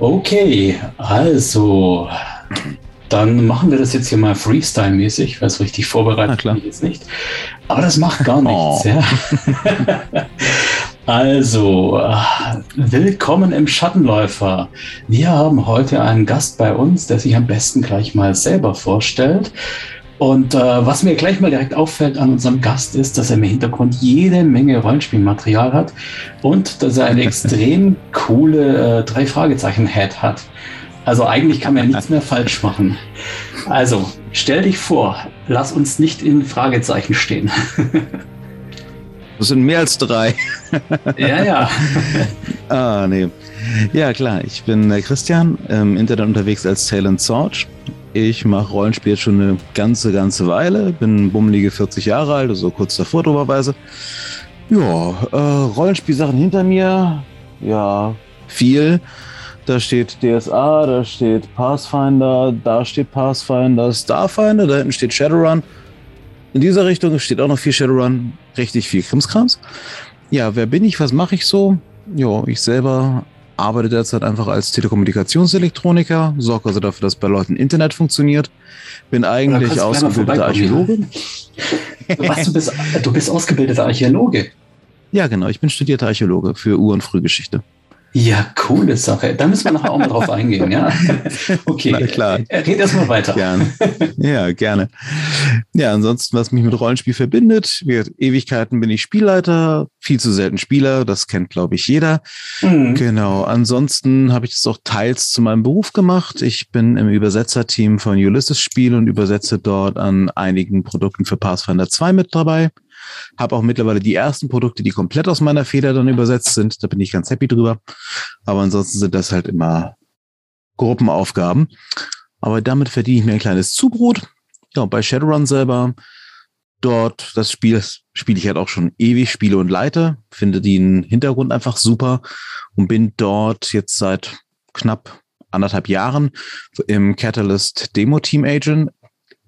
Okay, also dann machen wir das jetzt hier mal Freestyle-mäßig, weil so richtig vorbereitet bin ich jetzt nicht. Aber das macht gar nichts. Oh. Ja. also, willkommen im Schattenläufer. Wir haben heute einen Gast bei uns, der sich am besten gleich mal selber vorstellt. Und äh, was mir gleich mal direkt auffällt an unserem Gast ist, dass er im Hintergrund jede Menge Rollenspielmaterial hat und dass er eine extrem coole äh, drei Fragezeichen Head hat. Also eigentlich kann man ja nichts mehr falsch machen. Also stell dich vor, lass uns nicht in Fragezeichen stehen. Das sind mehr als drei. Ja, ja. ah, nee. Ja, klar. Ich bin äh, Christian, im Internet unterwegs als Talent Sorge ich mache Rollenspiel jetzt schon eine ganze, ganze Weile. Bin bummelige 40 Jahre alt, also kurz davor drüberweise. Ja, äh, Rollenspielsachen hinter mir. Ja, viel. Da steht DSA, da steht Pathfinder, da steht Pathfinder, Starfinder, da hinten steht Shadowrun. In dieser Richtung steht auch noch viel Shadowrun, richtig viel Krimskrams. Ja, wer bin ich, was mache ich so? Ja, ich selber arbeite derzeit einfach als Telekommunikationselektroniker, sorge also dafür, dass bei Leuten Internet funktioniert. Bin eigentlich ausgebildeter Archäologe. Was, du, bist, du bist ausgebildeter Archäologe? Ja, genau. Ich bin studierter Archäologe für Ur- und Frühgeschichte. Ja, coole Sache. Da müssen wir nachher auch mal drauf eingehen, ja? Okay, Na klar. Red erstmal weiter. Gerne. Ja, gerne. Ja, ansonsten, was mich mit Rollenspiel verbindet, wird Ewigkeiten bin ich Spielleiter, viel zu selten Spieler, das kennt, glaube ich, jeder. Mhm. Genau. Ansonsten habe ich das auch teils zu meinem Beruf gemacht. Ich bin im Übersetzerteam von Ulysses Spiel und übersetze dort an einigen Produkten für Pathfinder 2 mit dabei. Habe auch mittlerweile die ersten Produkte, die komplett aus meiner Feder dann übersetzt sind. Da bin ich ganz happy drüber. Aber ansonsten sind das halt immer Gruppenaufgaben. Aber damit verdiene ich mir ein kleines Zubrot. Ja, bei Shadowrun selber, dort, das Spiel spiele ich halt auch schon ewig, spiele und leite, finde den Hintergrund einfach super und bin dort jetzt seit knapp anderthalb Jahren im Catalyst Demo Team Agent,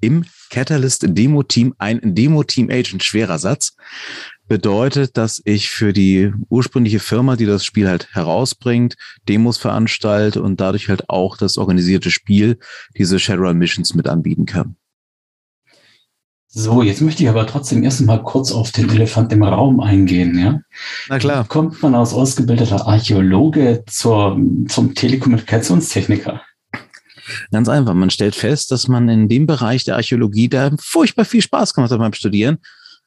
im Catalyst Demo Team ein Demo Team Agent, schwerer Satz, bedeutet, dass ich für die ursprüngliche Firma, die das Spiel halt herausbringt, Demos veranstalte und dadurch halt auch das organisierte Spiel, diese Shadowrun Missions mit anbieten kann. So, jetzt möchte ich aber trotzdem erst mal kurz auf den Elefant im Raum eingehen, ja? Na klar. Kommt man als ausgebildeter Archäologe zur, zum Telekommunikationstechniker? Ganz einfach. Man stellt fest, dass man in dem Bereich der Archäologie, der furchtbar viel Spaß gemacht hat beim Studieren,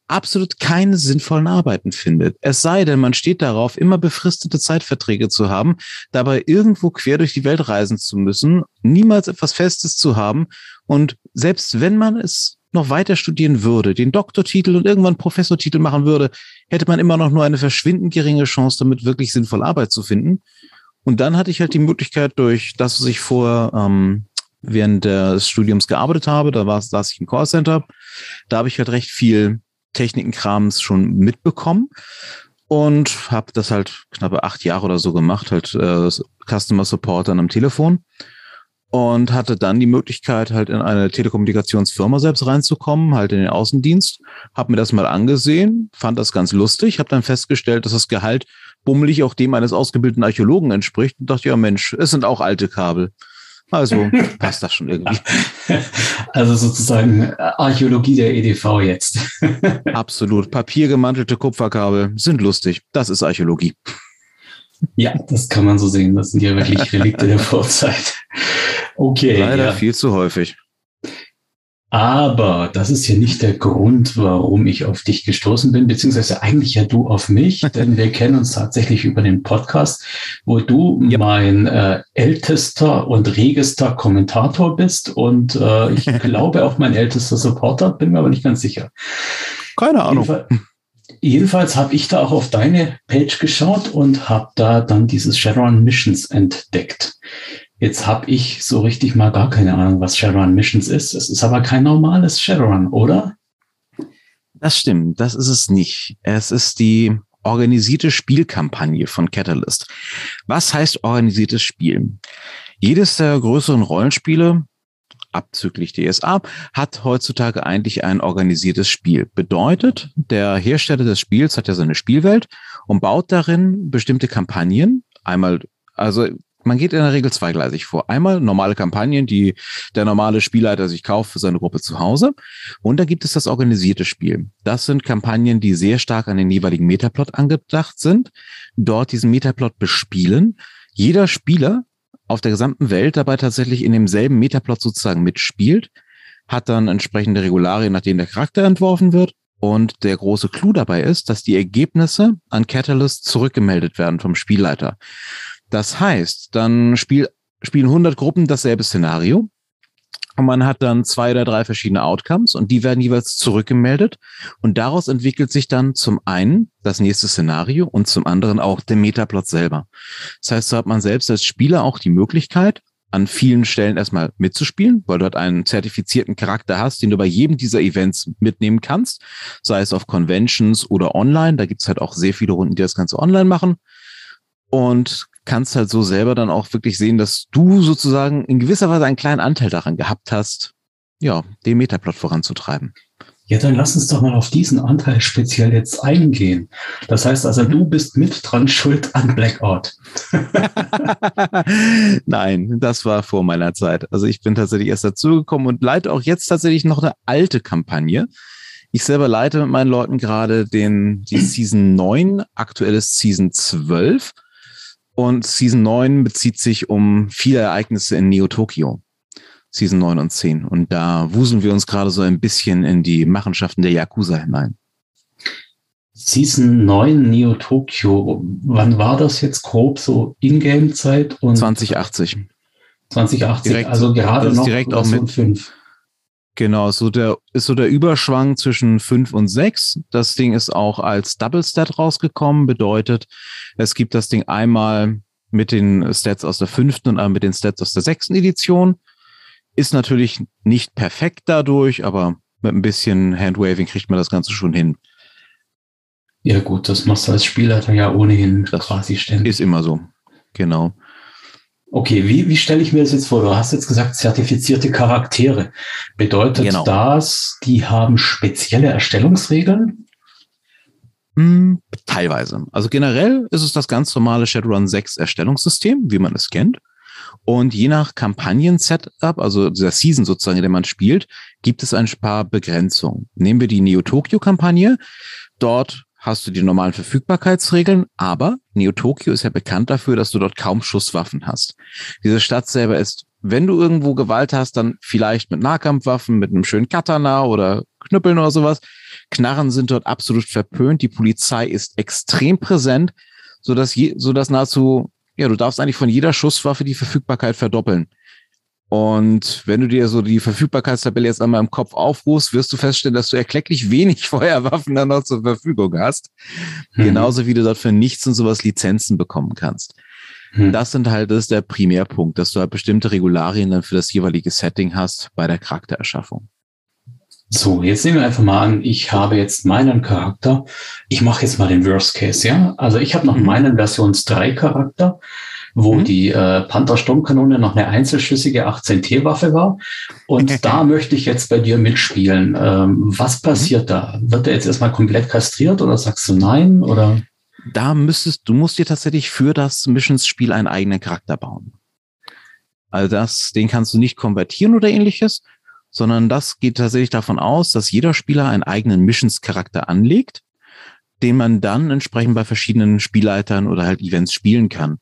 absolut keine sinnvollen Arbeiten findet. Es sei denn, man steht darauf, immer befristete Zeitverträge zu haben, dabei irgendwo quer durch die Welt reisen zu müssen, niemals etwas Festes zu haben und selbst wenn man es noch weiter studieren würde, den Doktortitel und irgendwann Professortitel machen würde, hätte man immer noch nur eine verschwindend geringe Chance, damit wirklich sinnvoll Arbeit zu finden. Und dann hatte ich halt die Möglichkeit, durch das, was ich vor ähm, während des Studiums gearbeitet habe, da war, saß ich im Callcenter, da habe ich halt recht viel Technikenkrams schon mitbekommen und habe das halt knappe acht Jahre oder so gemacht, halt äh, Customer Support dann am Telefon und hatte dann die Möglichkeit, halt in eine Telekommunikationsfirma selbst reinzukommen, halt in den Außendienst. Habe mir das mal angesehen, fand das ganz lustig, habe dann festgestellt, dass das Gehalt bummelig auch dem eines ausgebildeten Archäologen entspricht und dachte, ja Mensch, es sind auch alte Kabel. Also passt das schon irgendwie. Also sozusagen Archäologie der EDV jetzt. Absolut. Papiergemantelte Kupferkabel sind lustig. Das ist Archäologie. Ja, das kann man so sehen. Das sind ja wirklich Relikte der Vorzeit. Okay. Leider ja. viel zu häufig. Aber das ist ja nicht der Grund, warum ich auf dich gestoßen bin, beziehungsweise eigentlich ja du auf mich, denn wir kennen uns tatsächlich über den Podcast, wo du ja. mein äh, ältester und regester Kommentator bist und äh, ich glaube auch mein ältester Supporter, bin mir aber nicht ganz sicher. Keine Ahnung. Jedenfalls, jedenfalls habe ich da auch auf deine Page geschaut und habe da dann dieses Shadowrun Missions entdeckt. Jetzt habe ich so richtig mal gar keine Ahnung, was Shadowrun Missions ist. Es ist aber kein normales Shadowrun, oder? Das stimmt, das ist es nicht. Es ist die organisierte Spielkampagne von Catalyst. Was heißt organisiertes Spiel? Jedes der größeren Rollenspiele, abzüglich DSA, hat heutzutage eigentlich ein organisiertes Spiel. Bedeutet, der Hersteller des Spiels hat ja seine Spielwelt und baut darin bestimmte Kampagnen. Einmal, also man geht in der Regel zweigleisig vor. Einmal normale Kampagnen, die der normale Spielleiter sich kauft für seine Gruppe zu Hause. Und dann gibt es das organisierte Spiel. Das sind Kampagnen, die sehr stark an den jeweiligen Metaplot angedacht sind, dort diesen Metaplot bespielen. Jeder Spieler auf der gesamten Welt dabei tatsächlich in demselben Metaplot sozusagen mitspielt, hat dann entsprechende Regularien, nach denen der Charakter entworfen wird. Und der große Clou dabei ist, dass die Ergebnisse an Catalyst zurückgemeldet werden vom Spielleiter. Das heißt, dann spiel, spielen 100 Gruppen dasselbe Szenario. Und man hat dann zwei oder drei verschiedene Outcomes und die werden jeweils zurückgemeldet. Und daraus entwickelt sich dann zum einen das nächste Szenario und zum anderen auch der Metaplot selber. Das heißt, so hat man selbst als Spieler auch die Möglichkeit, an vielen Stellen erstmal mitzuspielen, weil du dort einen zertifizierten Charakter hast, den du bei jedem dieser Events mitnehmen kannst, sei es auf Conventions oder online. Da gibt's halt auch sehr viele Runden, die das Ganze online machen. Und kannst halt so selber dann auch wirklich sehen, dass du sozusagen in gewisser Weise einen kleinen Anteil daran gehabt hast, ja, den Metaplot voranzutreiben. Ja, dann lass uns doch mal auf diesen Anteil speziell jetzt eingehen. Das heißt also, du bist mit dran schuld an Blackout. Nein, das war vor meiner Zeit. Also ich bin tatsächlich erst dazugekommen und leite auch jetzt tatsächlich noch eine alte Kampagne. Ich selber leite mit meinen Leuten gerade den, die Season 9, aktuelles Season 12. Und Season 9 bezieht sich um viele Ereignisse in Neo-Tokio. Season 9 und 10. Und da wuseln wir uns gerade so ein bisschen in die Machenschaften der Yakuza hinein. Season 9 Neo Tokyo, wann war das jetzt grob so Ingame-Zeit? 2080. 2080, direkt, also gerade noch direkt auch mit 5. Genau, so der, ist so der Überschwang zwischen 5 und 6. Das Ding ist auch als Double Stat rausgekommen, bedeutet, es gibt das Ding einmal mit den Stats aus der fünften und einmal mit den Stats aus der sechsten Edition. Ist natürlich nicht perfekt dadurch, aber mit ein bisschen Handwaving kriegt man das Ganze schon hin. Ja, gut, das machst du als Spielleiter ja ohnehin das quasi ständig. Ist immer so. Genau. Okay, wie, wie stelle ich mir das jetzt vor? Du hast jetzt gesagt, zertifizierte Charaktere. Bedeutet genau. das, die haben spezielle Erstellungsregeln? Hm, teilweise. Also generell ist es das ganz normale Shadowrun 6 Erstellungssystem, wie man es kennt. Und je nach Kampagnen-Setup, also dieser Season sozusagen, in der man spielt, gibt es ein paar Begrenzungen. Nehmen wir die Neo-Tokyo-Kampagne. Dort hast du die normalen Verfügbarkeitsregeln, aber Neo Tokyo ist ja bekannt dafür, dass du dort kaum Schusswaffen hast. Diese Stadt selber ist, wenn du irgendwo Gewalt hast, dann vielleicht mit Nahkampfwaffen, mit einem schönen Katana oder Knüppeln oder sowas. Knarren sind dort absolut verpönt. Die Polizei ist extrem präsent, so dass je, so dass nahezu, ja, du darfst eigentlich von jeder Schusswaffe die Verfügbarkeit verdoppeln. Und wenn du dir so die Verfügbarkeitstabelle jetzt einmal im Kopf aufrufst, wirst du feststellen, dass du erklecklich wenig Feuerwaffen dann noch zur Verfügung hast. Mhm. Genauso wie du dort für nichts und sowas Lizenzen bekommen kannst. Mhm. Das sind halt, das ist der Primärpunkt, dass du halt bestimmte Regularien dann für das jeweilige Setting hast bei der Charaktererschaffung. So, jetzt nehmen wir einfach mal an, ich habe jetzt meinen Charakter. Ich mache jetzt mal den Worst Case, ja? Also ich habe noch mhm. meinen Versions 3 Charakter wo mhm. die äh, Panther-Sturmkanone noch eine einzelschüssige 18T-Waffe war. Und da möchte ich jetzt bei dir mitspielen. Ähm, was mhm. passiert mhm. da? Wird er jetzt erstmal komplett kastriert oder sagst du nein? Oder? Da müsstest, du musst dir tatsächlich für das Missionsspiel einen eigenen Charakter bauen. Also das, den kannst du nicht konvertieren oder ähnliches, sondern das geht tatsächlich davon aus, dass jeder Spieler einen eigenen Missionscharakter anlegt, den man dann entsprechend bei verschiedenen Spielleitern oder halt Events spielen kann.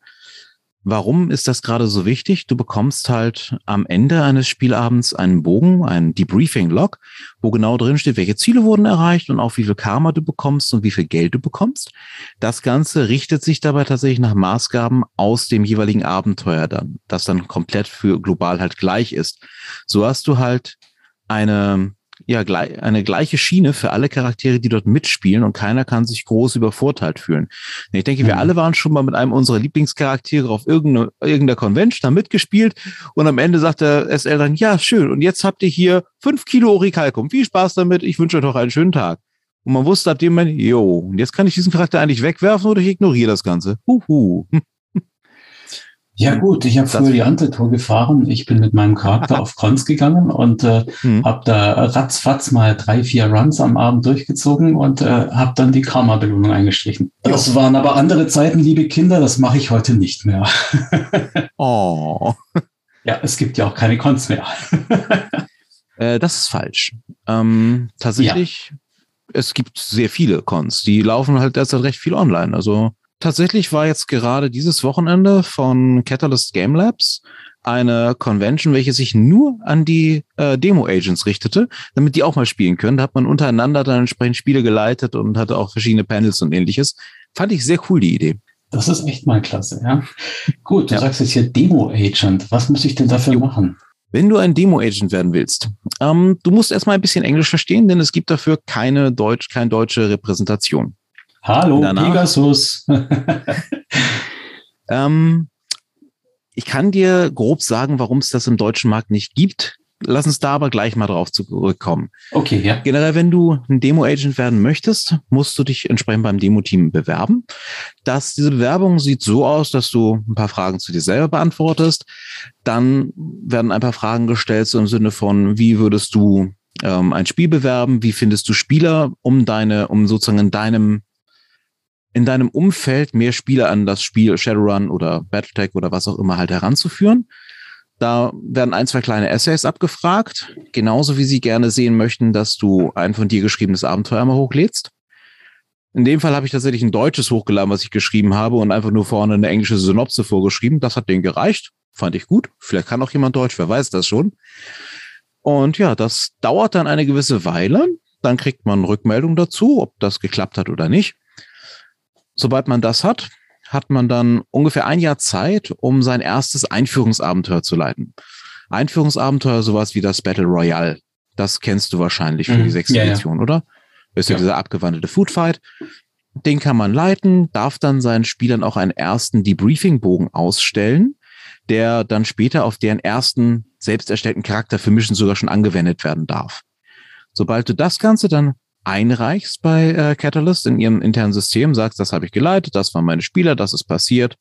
Warum ist das gerade so wichtig? Du bekommst halt am Ende eines Spielabends einen Bogen, einen Debriefing-Log, wo genau drin steht, welche Ziele wurden erreicht und auch wie viel Karma du bekommst und wie viel Geld du bekommst. Das Ganze richtet sich dabei tatsächlich nach Maßgaben aus dem jeweiligen Abenteuer dann, das dann komplett für global halt gleich ist. So hast du halt eine ja eine gleiche Schiene für alle Charaktere, die dort mitspielen und keiner kann sich groß übervorteilt fühlen. Ich denke, wir mhm. alle waren schon mal mit einem unserer Lieblingscharaktere auf irgendeiner irgendeiner Convention, da mitgespielt und am Ende sagt der SL dann, ja, schön, und jetzt habt ihr hier fünf Kilo Orichalcum. Viel Spaß damit, ich wünsche euch noch einen schönen Tag. Und man wusste ab dem Moment, jo, und jetzt kann ich diesen Charakter eigentlich wegwerfen oder ich ignoriere das Ganze. Huhu. Ja gut, ich habe früher die Antetour gefahren. Ich bin mit meinem Charakter auf Cons gegangen und äh, hm. habe da ratzfatz mal drei, vier Runs am Abend durchgezogen und äh, habe dann die Karma-Belohnung eingestrichen. Das waren aber andere Zeiten, liebe Kinder, das mache ich heute nicht mehr. oh. Ja, es gibt ja auch keine Cons mehr. äh, das ist falsch. Ähm, tatsächlich, ja. es gibt sehr viele Cons. Die laufen halt derzeit recht viel online. Also Tatsächlich war jetzt gerade dieses Wochenende von Catalyst Game Labs eine Convention, welche sich nur an die äh, Demo-Agents richtete, damit die auch mal spielen können. Da hat man untereinander dann entsprechend Spiele geleitet und hatte auch verschiedene Panels und ähnliches. Fand ich sehr cool, die Idee. Das ist echt mal klasse, ja. Gut, du ja. sagst jetzt hier Demo-Agent. Was muss ich denn dafür jo. machen? Wenn du ein Demo-Agent werden willst, ähm, du musst erstmal ein bisschen Englisch verstehen, denn es gibt dafür keine Deutsch, keine deutsche Repräsentation. Hallo, Danach, Pegasus. ähm, ich kann dir grob sagen, warum es das im deutschen Markt nicht gibt. Lass uns da aber gleich mal drauf zurückkommen. Okay, ja. Generell, wenn du ein Demo-Agent werden möchtest, musst du dich entsprechend beim Demo-Team bewerben. Das, diese Bewerbung sieht so aus, dass du ein paar Fragen zu dir selber beantwortest. Dann werden ein paar Fragen gestellt, so im Sinne von, wie würdest du ähm, ein Spiel bewerben? Wie findest du Spieler, um deine, um sozusagen in deinem in deinem Umfeld mehr Spieler an das Spiel Shadowrun oder Battletech oder was auch immer halt heranzuführen. Da werden ein, zwei kleine Essays abgefragt, genauso wie sie gerne sehen möchten, dass du ein von dir geschriebenes Abenteuer mal hochlädst. In dem Fall habe ich tatsächlich ein deutsches hochgeladen, was ich geschrieben habe und einfach nur vorne eine englische Synopse vorgeschrieben. Das hat denen gereicht. Fand ich gut. Vielleicht kann auch jemand Deutsch, wer weiß das schon. Und ja, das dauert dann eine gewisse Weile. Dann kriegt man Rückmeldung dazu, ob das geklappt hat oder nicht sobald man das hat, hat man dann ungefähr ein Jahr Zeit, um sein erstes Einführungsabenteuer zu leiten. Einführungsabenteuer, sowas wie das Battle Royale. Das kennst du wahrscheinlich für mhm. die sechste ja, Edition, ja. oder? Ist ja, ja dieser abgewandelte Foodfight. Den kann man leiten, darf dann seinen Spielern auch einen ersten Debriefing-Bogen ausstellen, der dann später auf deren ersten selbst erstellten Charakter für Mission sogar schon angewendet werden darf. Sobald du das Ganze dann einreichst bei äh, Catalyst in ihrem internen System, sagst, das habe ich geleitet, das waren meine Spieler, das ist passiert,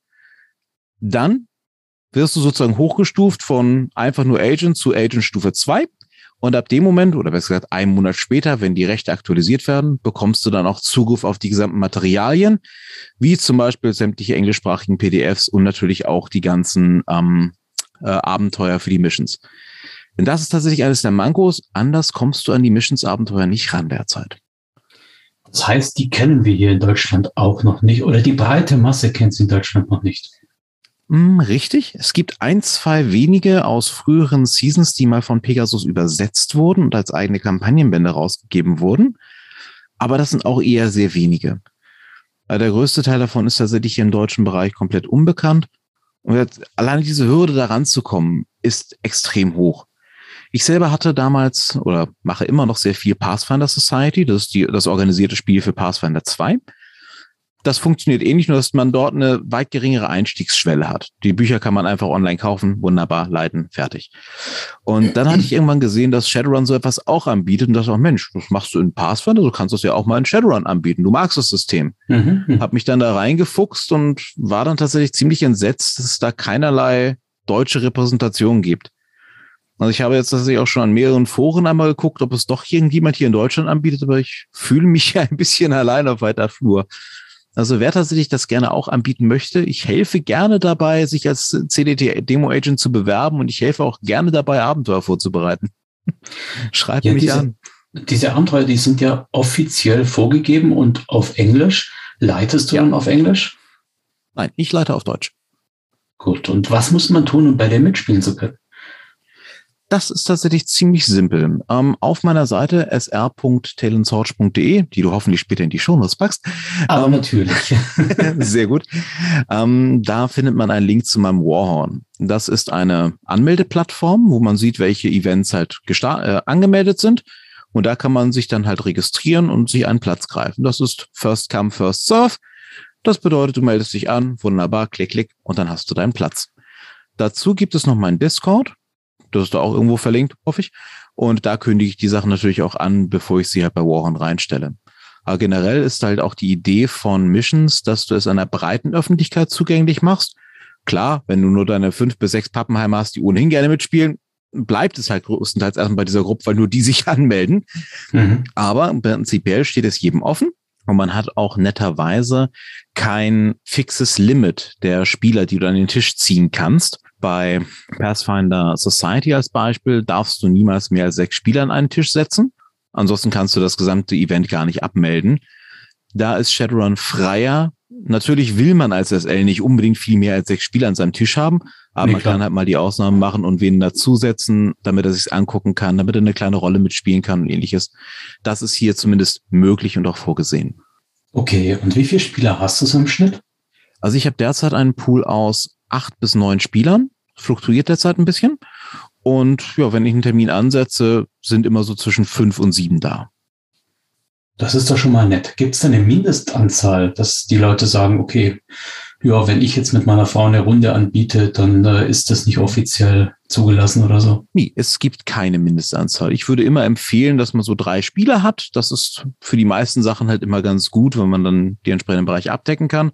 dann wirst du sozusagen hochgestuft von einfach nur Agent zu Agent Stufe 2. Und ab dem Moment, oder besser gesagt, einen Monat später, wenn die Rechte aktualisiert werden, bekommst du dann auch Zugriff auf die gesamten Materialien, wie zum Beispiel sämtliche englischsprachigen PDFs und natürlich auch die ganzen ähm, äh, Abenteuer für die Missions. Denn das ist tatsächlich eines der Mankos. Anders kommst du an die Missionsabenteuer nicht ran derzeit. Das heißt, die kennen wir hier in Deutschland auch noch nicht oder die breite Masse kennt sie in Deutschland noch nicht. Mm, richtig. Es gibt ein, zwei wenige aus früheren Seasons, die mal von Pegasus übersetzt wurden und als eigene Kampagnenbände rausgegeben wurden. Aber das sind auch eher sehr wenige. Äh, der größte Teil davon ist tatsächlich hier im deutschen Bereich komplett unbekannt. Und alleine diese Hürde da ranzukommen, ist extrem hoch. Ich selber hatte damals oder mache immer noch sehr viel Pathfinder Society. Das ist die, das organisierte Spiel für Pathfinder 2. Das funktioniert ähnlich, nur dass man dort eine weit geringere Einstiegsschwelle hat. Die Bücher kann man einfach online kaufen, wunderbar, leiten, fertig. Und dann hatte ich irgendwann gesehen, dass Shadowrun so etwas auch anbietet und dachte auch, Mensch, das machst du in Pathfinder, du kannst das ja auch mal in Shadowrun anbieten. Du magst das System. Mhm. Hab mich dann da reingefuchst und war dann tatsächlich ziemlich entsetzt, dass es da keinerlei deutsche Repräsentation gibt. Also ich habe jetzt tatsächlich auch schon an mehreren Foren einmal geguckt, ob es doch irgendjemand hier in Deutschland anbietet, aber ich fühle mich ja ein bisschen allein auf weiter Flur. Also wer tatsächlich das gerne auch anbieten möchte, ich helfe gerne dabei, sich als CDT-Demo-Agent zu bewerben und ich helfe auch gerne dabei, Abenteuer vorzubereiten. Schreibt ja, mich diese, an. Diese Abenteuer, die sind ja offiziell vorgegeben und auf Englisch. Leitest du ja. dann auf Englisch? Nein, ich leite auf Deutsch. Gut, und was muss man tun, um bei dir mitspielen zu können? Das ist tatsächlich ziemlich simpel. Ähm, auf meiner Seite sr.talentsearch.de, die du hoffentlich später in die Shownotes packst. Aber ähm, natürlich. sehr gut. Ähm, da findet man einen Link zu meinem Warhorn. Das ist eine Anmeldeplattform, wo man sieht, welche Events halt äh, angemeldet sind. Und da kann man sich dann halt registrieren und sich einen Platz greifen. Das ist First Come, First Serve. Das bedeutet, du meldest dich an, wunderbar, klick, klick, und dann hast du deinen Platz. Dazu gibt es noch meinen Discord. Das ist da auch irgendwo verlinkt, hoffe ich. Und da kündige ich die Sachen natürlich auch an, bevor ich sie halt bei Warhorn reinstelle. Aber generell ist halt auch die Idee von Missions, dass du es einer breiten Öffentlichkeit zugänglich machst. Klar, wenn du nur deine fünf bis sechs Pappenheimer hast, die ohnehin gerne mitspielen, bleibt es halt größtenteils erstmal bei dieser Gruppe, weil nur die sich anmelden. Mhm. Aber prinzipiell steht es jedem offen. Und man hat auch netterweise kein fixes Limit der Spieler, die du an den Tisch ziehen kannst. Bei Pathfinder Society als Beispiel darfst du niemals mehr als sechs Spieler an einen Tisch setzen. Ansonsten kannst du das gesamte Event gar nicht abmelden. Da ist Shadowrun freier. Natürlich will man als SL nicht unbedingt viel mehr als sechs Spieler an seinem Tisch haben, aber nee, man klar. kann halt mal die Ausnahmen machen und wen dazusetzen, damit er sich angucken kann, damit er eine kleine Rolle mitspielen kann und ähnliches. Das ist hier zumindest möglich und auch vorgesehen. Okay, und wie viele Spieler hast du so im Schnitt? Also ich habe derzeit einen Pool aus acht bis neun Spielern, fluktuiert derzeit ein bisschen. Und ja, wenn ich einen Termin ansetze, sind immer so zwischen fünf und sieben da. Das ist doch schon mal nett. Gibt es eine Mindestanzahl, dass die Leute sagen, okay, ja, wenn ich jetzt mit meiner Frau eine Runde anbiete, dann äh, ist das nicht offiziell zugelassen oder so? Nee, es gibt keine Mindestanzahl. Ich würde immer empfehlen, dass man so drei Spieler hat. Das ist für die meisten Sachen halt immer ganz gut, wenn man dann die entsprechenden Bereiche abdecken kann.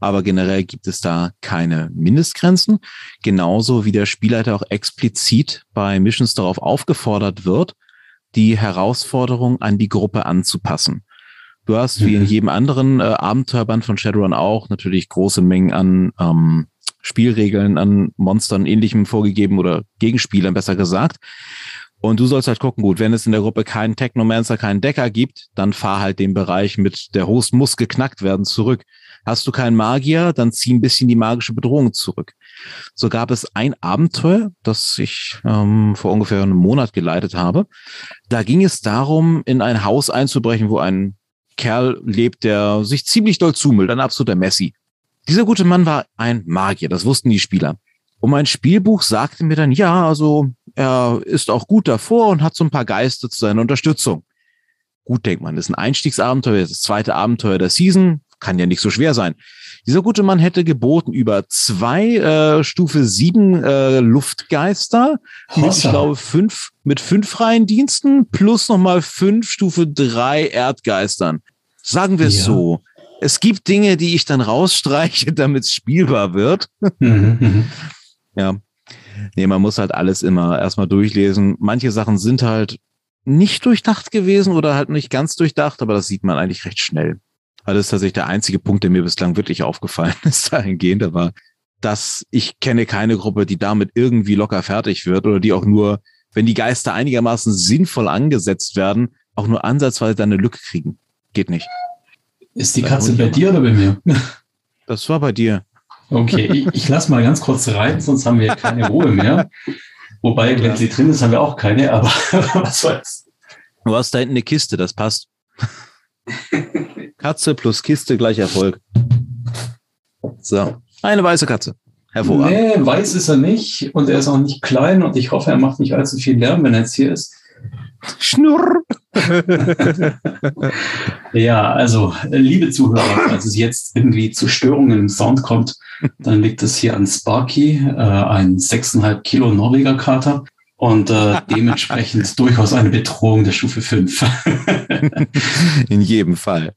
Aber generell gibt es da keine Mindestgrenzen. Genauso wie der Spielleiter auch explizit bei Missions darauf aufgefordert wird, die Herausforderung an die Gruppe anzupassen. Du hast wie in mhm. jedem anderen äh, Abenteuerband von Shadowrun auch natürlich große Mengen an ähm, Spielregeln, an Monstern ähnlichem vorgegeben oder Gegenspielern besser gesagt. Und du sollst halt gucken, gut, wenn es in der Gruppe keinen Technomancer, keinen Decker gibt, dann fahr halt den Bereich mit der Host muss geknackt werden zurück. Hast du keinen Magier, dann zieh ein bisschen die magische Bedrohung zurück. So gab es ein Abenteuer, das ich ähm, vor ungefähr einem Monat geleitet habe. Da ging es darum, in ein Haus einzubrechen, wo ein Kerl lebt, der sich ziemlich doll zumüllt, ein absoluter Messi. Dieser gute Mann war ein Magier, das wussten die Spieler. Und mein Spielbuch sagte mir dann, ja, also er ist auch gut davor und hat so ein paar Geister zu seiner Unterstützung. Gut, denkt man, das ist ein Einstiegsabenteuer, das zweite Abenteuer der Season, kann ja nicht so schwer sein. Dieser gute Mann hätte geboten über zwei äh, Stufe sieben äh, Luftgeister mit, ich glaube, fünf, mit fünf freien Diensten plus nochmal fünf Stufe drei Erdgeistern. Sagen wir es ja. so. Es gibt Dinge, die ich dann rausstreiche, damit es spielbar wird. Mhm, mhm. ja. Nee, man muss halt alles immer erstmal durchlesen. Manche Sachen sind halt nicht durchdacht gewesen oder halt nicht ganz durchdacht, aber das sieht man eigentlich recht schnell. Also das ist tatsächlich der einzige Punkt, der mir bislang wirklich aufgefallen ist dahingehend, aber dass ich kenne keine Gruppe, die damit irgendwie locker fertig wird oder die auch nur, wenn die Geister einigermaßen sinnvoll angesetzt werden, auch nur ansatzweise eine Lücke kriegen. Geht nicht. Ist die Katze bei dir oder bei mir? Das war bei dir. Okay, ich, ich lasse mal ganz kurz rein, sonst haben wir keine Ruhe mehr. Wobei, wenn sie drin ist, haben wir auch keine, aber was soll's. Du hast da hinten eine Kiste, das passt. Katze plus Kiste gleich Erfolg. So, eine weiße Katze. Hervorragend. Nee, weiß ist er nicht und er ist auch nicht klein und ich hoffe, er macht nicht allzu viel Lärm, wenn er jetzt hier ist. Schnurr. ja, also, liebe Zuhörer, falls es jetzt irgendwie zu Störungen im Sound kommt, dann liegt es hier an Sparky, äh, ein 6,5 Kilo Norweger Kater und äh, dementsprechend durchaus eine Bedrohung der Stufe 5. In jedem Fall.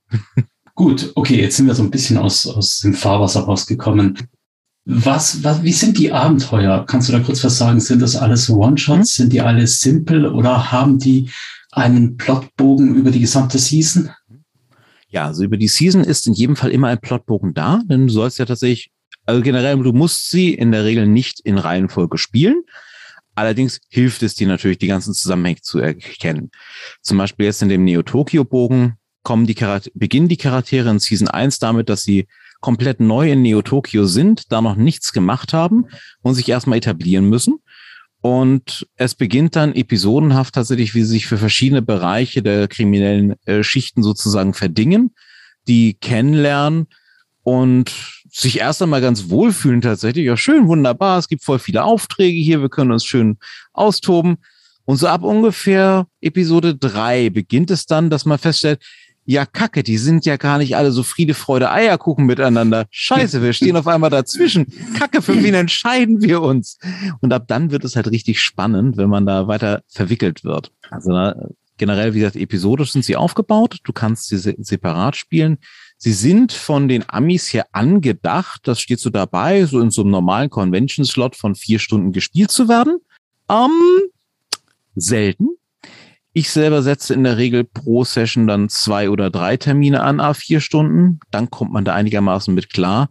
Gut, okay, jetzt sind wir so ein bisschen aus, aus dem Fahrwasser rausgekommen. Was, was, wie sind die Abenteuer? Kannst du da kurz was sagen? Sind das alles One-Shots? Hm? Sind die alle simpel oder haben die einen Plotbogen über die gesamte Season? Ja, also über die Season ist in jedem Fall immer ein Plotbogen da, denn du sollst ja tatsächlich, also generell, du musst sie in der Regel nicht in Reihenfolge spielen. Allerdings hilft es dir natürlich, die ganzen Zusammenhänge zu erkennen. Zum Beispiel jetzt in dem Neo-Tokyo-Bogen kommen die Charaktere, beginnen die Charaktere in Season 1 damit, dass sie komplett neu in Neo-Tokyo sind, da noch nichts gemacht haben und sich erstmal etablieren müssen. Und es beginnt dann episodenhaft tatsächlich, wie sie sich für verschiedene Bereiche der kriminellen äh, Schichten sozusagen verdingen, die kennenlernen und sich erst einmal ganz wohlfühlen tatsächlich. Ja, schön, wunderbar. Es gibt voll viele Aufträge hier. Wir können uns schön austoben. Und so ab ungefähr Episode drei beginnt es dann, dass man feststellt, ja, Kacke, die sind ja gar nicht alle so Friede, Freude, Eierkuchen miteinander. Scheiße, wir stehen auf einmal dazwischen. Kacke, für wen entscheiden wir uns? Und ab dann wird es halt richtig spannend, wenn man da weiter verwickelt wird. Also generell, wie gesagt, episodisch sind sie aufgebaut. Du kannst sie separat spielen. Sie sind von den Amis her angedacht, das steht so dabei, so in so einem normalen Convention-Slot von vier Stunden gespielt zu werden. Ähm, selten. Ich selber setze in der Regel pro Session dann zwei oder drei Termine an, a vier Stunden. Dann kommt man da einigermaßen mit klar.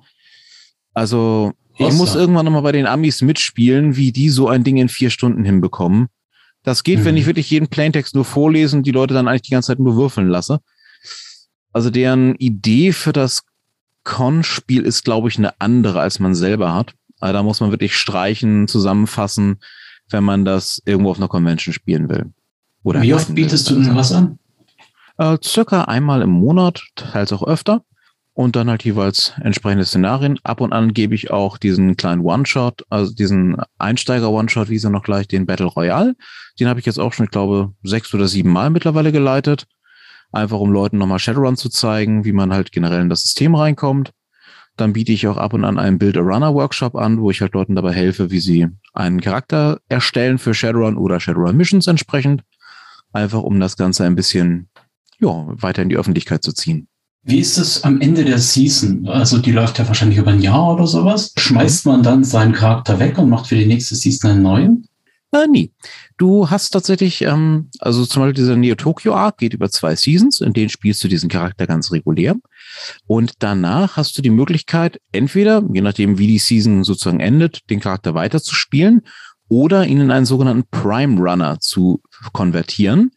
Also ich muss irgendwann nochmal bei den Amis mitspielen, wie die so ein Ding in vier Stunden hinbekommen. Das geht, mhm. wenn ich wirklich jeden Plaintext nur vorlesen und die Leute dann eigentlich die ganze Zeit nur würfeln lasse. Also deren Idee für das Con-Spiel ist, glaube ich, eine andere, als man selber hat. Also da muss man wirklich streichen, zusammenfassen, wenn man das irgendwo auf einer Convention spielen will. Oder Wie oft bietest du denn was an? Äh, circa einmal im Monat, teils auch öfter und dann halt jeweils entsprechende Szenarien. Ab und an gebe ich auch diesen kleinen One-Shot, also diesen Einsteiger-One-Shot, wie ist er noch gleich, den Battle Royale. Den habe ich jetzt auch schon, ich glaube, sechs oder sieben Mal mittlerweile geleitet. Einfach um Leuten nochmal Shadowrun zu zeigen, wie man halt generell in das System reinkommt. Dann biete ich auch ab und an einen Build-A-Runner-Workshop an, wo ich halt Leuten dabei helfe, wie sie einen Charakter erstellen für Shadowrun oder Shadowrun Missions entsprechend. Einfach um das Ganze ein bisschen ja, weiter in die Öffentlichkeit zu ziehen. Wie ist es am Ende der Season? Also die läuft ja wahrscheinlich über ein Jahr oder sowas. Schmeißt man dann seinen Charakter weg und macht für die nächste Season einen neuen? Äh, nie. Du hast tatsächlich, ähm, also zum Beispiel dieser Neo Tokyo Arc geht über zwei Seasons, in denen spielst du diesen Charakter ganz regulär. Und danach hast du die Möglichkeit, entweder, je nachdem wie die Season sozusagen endet, den Charakter weiterzuspielen oder ihn in einen sogenannten Prime Runner zu konvertieren.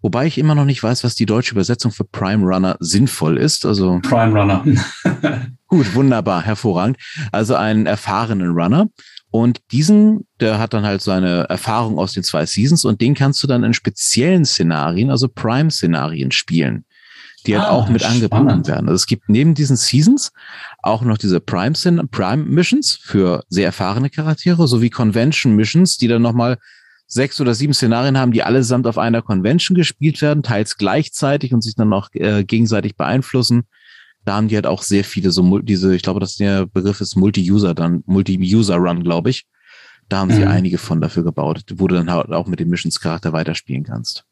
Wobei ich immer noch nicht weiß, was die deutsche Übersetzung für Prime Runner sinnvoll ist. Also Prime Runner. gut, wunderbar, hervorragend. Also einen erfahrenen Runner. Und diesen, der hat dann halt seine Erfahrung aus den zwei Seasons und den kannst du dann in speziellen Szenarien, also Prime-Szenarien spielen, die halt ah, auch mit spannend. angeboten werden. Also es gibt neben diesen Seasons auch noch diese Prime, Prime Missions für sehr erfahrene Charaktere sowie Convention Missions, die dann nochmal sechs oder sieben Szenarien haben, die allesamt auf einer Convention gespielt werden, teils gleichzeitig und sich dann auch äh, gegenseitig beeinflussen. Da haben die halt auch sehr viele so diese, ich glaube, dass der Begriff ist Multi-User dann, Multi-User-Run, glaube ich. Da haben mhm. sie einige von dafür gebaut, wo du dann halt auch mit dem Missions-Charakter weiterspielen kannst.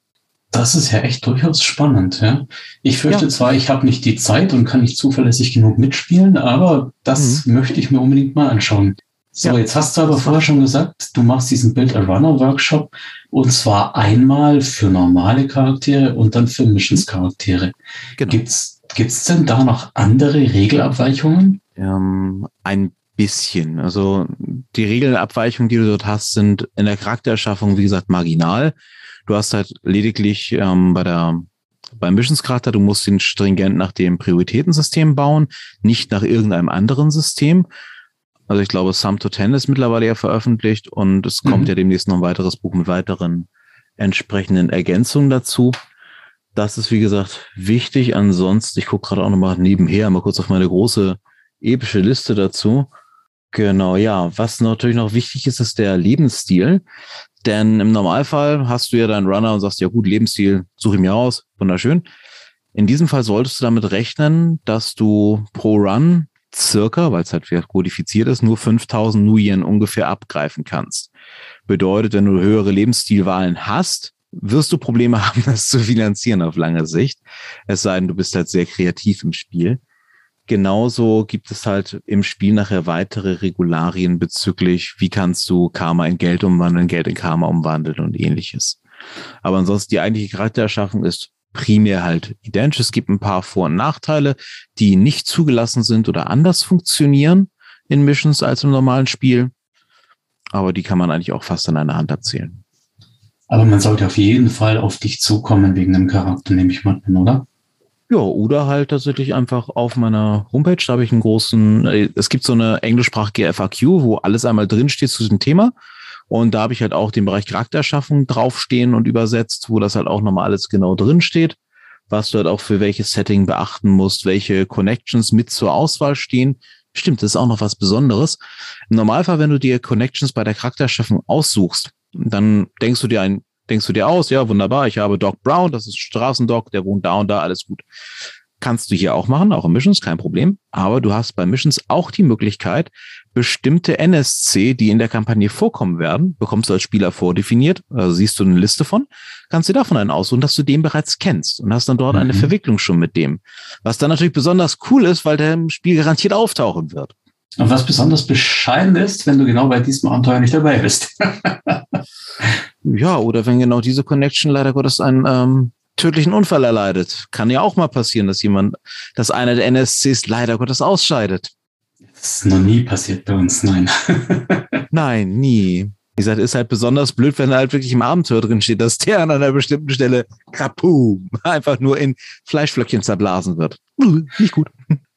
Das ist ja echt durchaus spannend, ja. Ich fürchte ja. zwar, ich habe nicht die Zeit und kann nicht zuverlässig genug mitspielen, aber das mhm. möchte ich mir unbedingt mal anschauen. So, ja. jetzt hast du aber vorher schon gesagt, du machst diesen Build-A-Runner-Workshop und zwar einmal für normale Charaktere und dann für Missions-Charaktere. Genau. Gibt's, gibt's denn da noch andere Regelabweichungen? Ähm, ein bisschen. Also die Regelabweichungen, die du dort hast, sind in der Charaktererschaffung, wie gesagt, marginal. Du hast halt lediglich ähm, bei der beim Missions-Charakter, du musst ihn stringent nach dem Prioritätensystem bauen, nicht nach irgendeinem anderen System. Also ich glaube, Sum to Ten ist mittlerweile ja veröffentlicht und es mhm. kommt ja demnächst noch ein weiteres Buch mit weiteren entsprechenden Ergänzungen dazu. Das ist, wie gesagt, wichtig. Ansonsten, ich gucke gerade auch nochmal nebenher, mal kurz auf meine große epische Liste dazu. Genau, ja. Was natürlich noch wichtig ist, ist der Lebensstil. Denn im Normalfall hast du ja deinen Runner und sagst, ja gut, Lebensstil suche ich mir aus. Wunderschön. In diesem Fall solltest du damit rechnen, dass du pro Run circa, weil es halt kodifiziert ist, nur 5000 Nuyen ungefähr abgreifen kannst. Bedeutet, wenn du höhere Lebensstilwahlen hast, wirst du Probleme haben, das zu finanzieren auf lange Sicht. Es sei denn, du bist halt sehr kreativ im Spiel. Genauso gibt es halt im Spiel nachher weitere Regularien bezüglich, wie kannst du Karma in Geld umwandeln, Geld in Karma umwandeln und ähnliches. Aber ansonsten die eigentliche Charaktererschaffung ist primär halt identisch. Es gibt ein paar Vor- und Nachteile, die nicht zugelassen sind oder anders funktionieren in Missions als im normalen Spiel. Aber die kann man eigentlich auch fast an einer Hand erzählen. Aber man sollte auf jeden Fall auf dich zukommen wegen dem Charakter, nehme ich mal an, oder? Ja, oder halt tatsächlich einfach auf meiner Homepage, da habe ich einen großen, äh, es gibt so eine englischsprachige FAQ, wo alles einmal drinsteht zu diesem Thema. Und da habe ich halt auch den Bereich Charaktererschaffung draufstehen und übersetzt, wo das halt auch nochmal alles genau drinsteht, was du halt auch für welches Setting beachten musst, welche Connections mit zur Auswahl stehen. Stimmt, das ist auch noch was Besonderes. Im Normalfall, wenn du dir Connections bei der Charaktererschaffung aussuchst, dann denkst du dir ein, denkst du dir aus, ja, wunderbar, ich habe Doc Brown, das ist Straßendoc, der wohnt da und da, alles gut. Kannst du hier auch machen, auch in Missions, kein Problem. Aber du hast bei Missions auch die Möglichkeit, bestimmte NSC, die in der Kampagne vorkommen werden, bekommst du als Spieler vordefiniert, also siehst du eine Liste von, kannst du davon einen aussuchen, dass du den bereits kennst und hast dann dort mhm. eine Verwicklung schon mit dem. Was dann natürlich besonders cool ist, weil der im Spiel garantiert auftauchen wird. Und was besonders bescheiden ist, wenn du genau bei diesem Abenteuer nicht dabei bist. ja, oder wenn genau diese Connection leider Gottes einen ähm, tödlichen Unfall erleidet. Kann ja auch mal passieren, dass jemand, dass einer der NSCs leider Gottes ausscheidet. Das ist noch nie passiert bei uns, nein. nein, nie. Wie gesagt, ist halt besonders blöd, wenn halt wirklich im Abenteuer drin steht, dass der an einer bestimmten Stelle kapum einfach nur in Fleischflöckchen zerblasen wird. Nicht gut.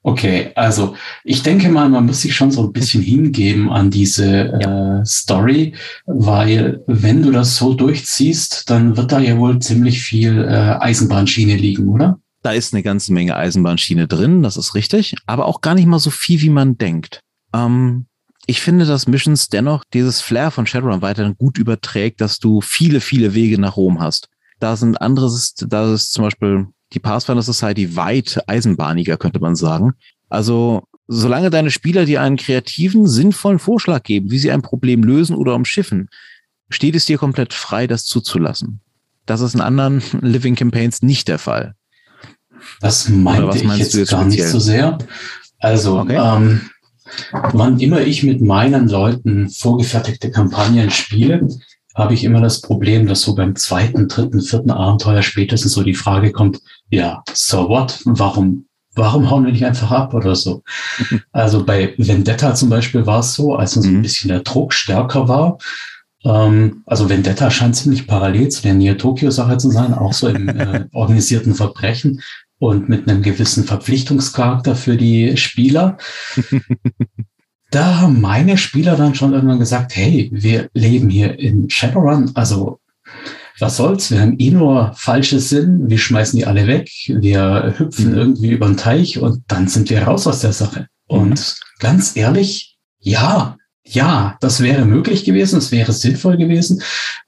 Okay, also ich denke mal, man muss sich schon so ein bisschen hingeben an diese ja. äh, Story, weil wenn du das so durchziehst, dann wird da ja wohl ziemlich viel äh, Eisenbahnschiene liegen, oder? Da ist eine ganze Menge Eisenbahnschiene drin, das ist richtig, aber auch gar nicht mal so viel, wie man denkt. Ähm, ich finde, dass Missions dennoch dieses Flair von Shadowrun weiterhin gut überträgt, dass du viele, viele Wege nach Rom hast. Da sind andere, da ist zum Beispiel die Pathfinder Society weit eisenbahniger, könnte man sagen. Also, solange deine Spieler dir einen kreativen, sinnvollen Vorschlag geben, wie sie ein Problem lösen oder umschiffen, steht es dir komplett frei, das zuzulassen. Das ist in anderen Living Campaigns nicht der Fall. Das meinte ich jetzt, jetzt gar speziell? nicht so sehr. Also, okay. ähm, wann immer ich mit meinen Leuten vorgefertigte Kampagnen spiele, habe ich immer das Problem, dass so beim zweiten, dritten, vierten Abenteuer spätestens so die Frage kommt, ja, so what? Warum, warum hauen wir nicht einfach ab oder so? Also bei Vendetta zum Beispiel war es so, als so ein mhm. bisschen der Druck stärker war, ähm, also Vendetta scheint ziemlich parallel zu der Neo-Tokyo-Sache zu sein, auch so im äh, organisierten Verbrechen und mit einem gewissen Verpflichtungscharakter für die Spieler. da haben meine Spieler dann schon irgendwann gesagt, hey, wir leben hier in Shadowrun, also was soll's, wir haben eh nur falsche Sinn, wir schmeißen die alle weg, wir hüpfen mhm. irgendwie über den Teich und dann sind wir raus aus der Sache. Mhm. Und ganz ehrlich, ja, ja, das wäre möglich gewesen, es wäre sinnvoll gewesen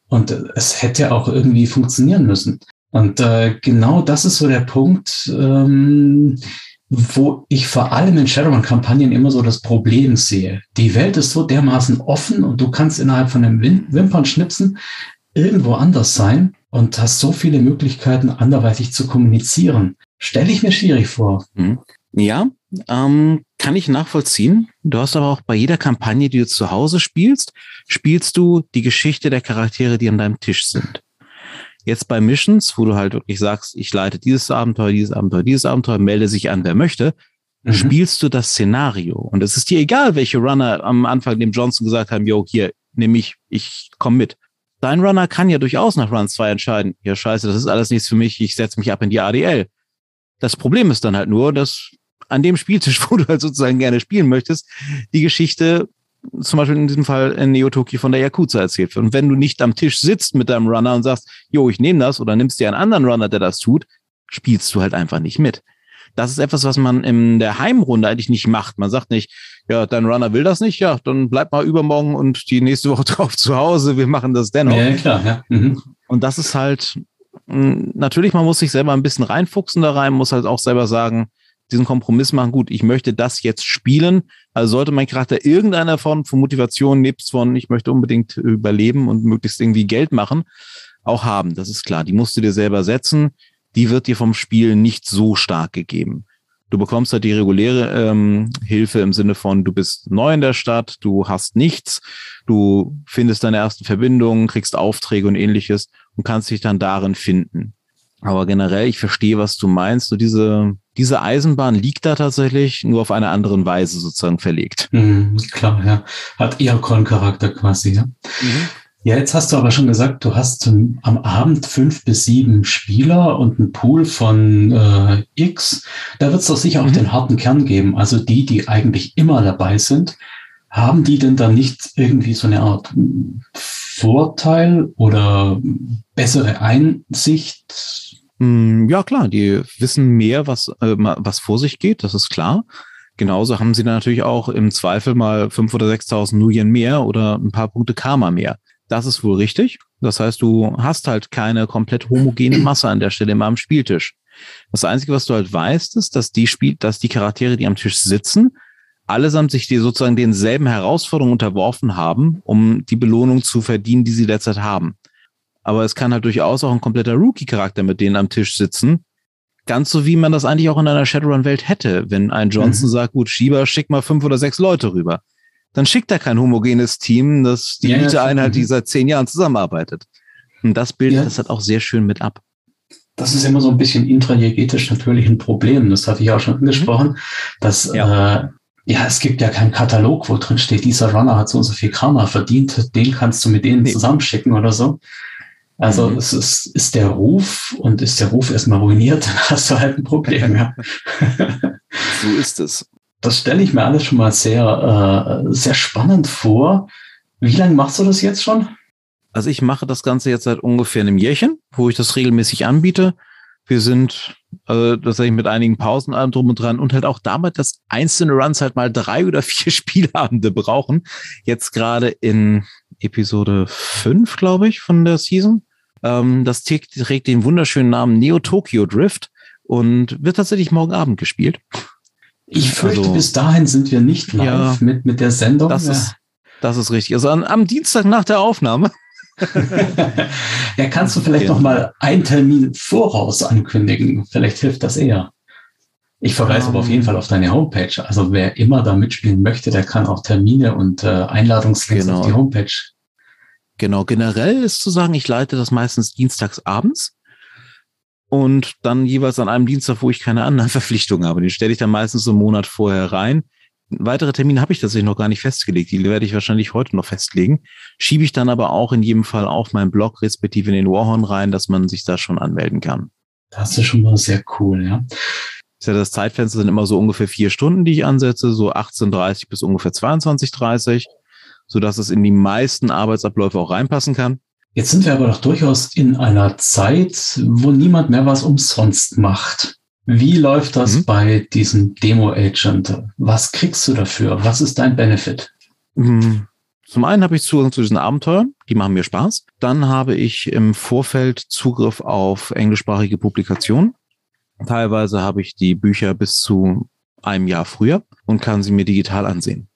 und es hätte auch irgendwie funktionieren müssen. Und äh, genau das ist so der Punkt, ähm, wo ich vor allem in Shadowrun-Kampagnen immer so das Problem sehe. Die Welt ist so dermaßen offen und du kannst innerhalb von einem Wimpernschnipsen irgendwo anders sein und hast so viele Möglichkeiten, anderweitig zu kommunizieren. Stelle ich mir schwierig vor. Mhm. Ja, ähm, kann ich nachvollziehen. Du hast aber auch bei jeder Kampagne, die du zu Hause spielst, spielst du die Geschichte der Charaktere, die an deinem Tisch sind. Jetzt bei Missions, wo du halt wirklich sagst, ich leite dieses Abenteuer, dieses Abenteuer, dieses Abenteuer, melde sich an, wer möchte, mhm. spielst du das Szenario. Und es ist dir egal, welche Runner am Anfang dem Johnson gesagt haben, yo, hier, nehme ich, ich komme mit. Dein Runner kann ja durchaus nach Run 2 entscheiden, ja scheiße, das ist alles nichts für mich, ich setze mich ab in die ADL. Das Problem ist dann halt nur, dass an dem Spieltisch, wo du halt sozusagen gerne spielen möchtest, die Geschichte zum Beispiel in diesem Fall in Neotoki von der Yakuza erzählt wird. Und wenn du nicht am Tisch sitzt mit deinem Runner und sagst, jo, ich nehme das oder nimmst dir einen anderen Runner, der das tut, spielst du halt einfach nicht mit. Das ist etwas, was man in der Heimrunde eigentlich nicht macht. Man sagt nicht, ja, dein Runner will das nicht, ja, dann bleib mal übermorgen und die nächste Woche drauf zu Hause, wir machen das dennoch. Ja, klar, ja. Mhm. Und das ist halt, natürlich, man muss sich selber ein bisschen reinfuchsen da rein, muss halt auch selber sagen, diesen Kompromiss machen, gut, ich möchte das jetzt spielen. Also sollte mein Charakter irgendeiner Form von Motivation nebst von, ich möchte unbedingt überleben und möglichst irgendwie Geld machen, auch haben. Das ist klar. Die musst du dir selber setzen. Die wird dir vom Spiel nicht so stark gegeben. Du bekommst halt die reguläre ähm, Hilfe im Sinne von, du bist neu in der Stadt, du hast nichts, du findest deine ersten Verbindungen, kriegst Aufträge und ähnliches und kannst dich dann darin finden. Aber generell, ich verstehe, was du meinst. So diese, diese Eisenbahn liegt da tatsächlich nur auf einer anderen Weise sozusagen verlegt. Mhm, klar, ja. Hat eher Con-Charakter quasi, ja. Mhm. Ja, jetzt hast du aber schon gesagt, du hast am Abend fünf bis sieben Spieler und einen Pool von äh, X. Da wird es doch sicher mhm. auch den harten Kern geben. Also die, die eigentlich immer dabei sind. Haben die denn dann nicht irgendwie so eine Art Vorteil oder bessere Einsicht ja, klar, die wissen mehr, was, äh, was vor sich geht, das ist klar. Genauso haben sie natürlich auch im Zweifel mal 5.000 oder 6.000 Nuyen mehr oder ein paar Punkte Karma mehr. Das ist wohl richtig. Das heißt, du hast halt keine komplett homogene Masse an der Stelle immer am Spieltisch. Das Einzige, was du halt weißt, ist, dass die Spiel, dass die Charaktere, die am Tisch sitzen, allesamt sich die sozusagen denselben Herausforderungen unterworfen haben, um die Belohnung zu verdienen, die sie derzeit haben. Aber es kann halt durchaus auch ein kompletter Rookie-Charakter mit denen am Tisch sitzen. Ganz so wie man das eigentlich auch in einer Shadowrun-Welt hätte, wenn ein Johnson mhm. sagt, gut, Schieber, schick mal fünf oder sechs Leute rüber. Dann schickt er kein homogenes Team, das die ja, Elite-Einheit, die seit zehn Jahren zusammenarbeitet. Und das bildet ja. das halt auch sehr schön mit ab. Das ist immer so ein bisschen intrajegetisch natürlich ein Problem. Das hatte ich auch schon angesprochen, mhm. dass ja. Äh, ja, es gibt ja keinen Katalog, wo drin steht, dieser Runner hat so und so viel Karma verdient, den kannst du mit denen nee. zusammenschicken oder so. Also mhm. es ist, ist der Ruf und ist der Ruf erstmal ruiniert, dann hast du halt ein Problem. Ja. so ist es. Das stelle ich mir alles schon mal sehr, äh, sehr spannend vor. Wie lange machst du das jetzt schon? Also ich mache das Ganze jetzt seit ungefähr einem Jährchen, wo ich das regelmäßig anbiete. Wir sind also ich mit einigen Pausen allem drum und dran und halt auch damit, dass einzelne Runs halt mal drei oder vier Spielabende brauchen. Jetzt gerade in Episode 5, glaube ich, von der Season. Ähm, das trägt den wunderschönen Namen Neo Tokyo Drift und wird tatsächlich morgen Abend gespielt. Ich fürchte, also, bis dahin sind wir nicht live ja, mit, mit der Sendung. Das, ja. ist, das ist richtig. Also an, am Dienstag nach der Aufnahme ja, kannst du vielleicht ja. noch mal einen Termin voraus ankündigen? Vielleicht hilft das eher. Ich verweise um, aber auf jeden ähm. Fall auf deine Homepage. Also wer immer da mitspielen möchte, der kann auch Termine und äh, Einladungslinks genau. auf die Homepage. Genau, generell ist zu sagen, ich leite das meistens dienstags abends und dann jeweils an einem Dienstag, wo ich keine anderen Verpflichtungen habe. Den stelle ich dann meistens so einen Monat vorher rein Weitere Termine habe ich tatsächlich noch gar nicht festgelegt. Die werde ich wahrscheinlich heute noch festlegen. Schiebe ich dann aber auch in jedem Fall auf meinen Blog respektive in den Warhorn rein, dass man sich da schon anmelden kann. Das ist schon mal sehr cool, ja. Das Zeitfenster sind immer so ungefähr vier Stunden, die ich ansetze, so 18.30 bis ungefähr 22.30, sodass es in die meisten Arbeitsabläufe auch reinpassen kann. Jetzt sind wir aber doch durchaus in einer Zeit, wo niemand mehr was umsonst macht. Wie läuft das mhm. bei diesem Demo-Agent? Was kriegst du dafür? Was ist dein Benefit? Mhm. Zum einen habe ich Zugang zu diesen Abenteuern, die machen mir Spaß. Dann habe ich im Vorfeld Zugriff auf englischsprachige Publikationen. Teilweise habe ich die Bücher bis zu einem Jahr früher und kann sie mir digital ansehen.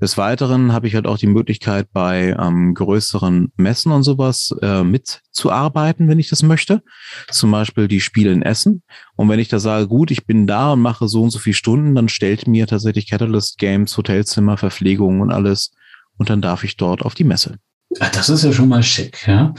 Des Weiteren habe ich halt auch die Möglichkeit, bei ähm, größeren Messen und sowas äh, mitzuarbeiten, wenn ich das möchte. Zum Beispiel die Spiele in Essen. Und wenn ich da sage, gut, ich bin da und mache so und so viele Stunden, dann stellt mir tatsächlich Catalyst Games, Hotelzimmer, Verpflegung und alles. Und dann darf ich dort auf die Messe. Ach, das ist ja schon mal schick, ja.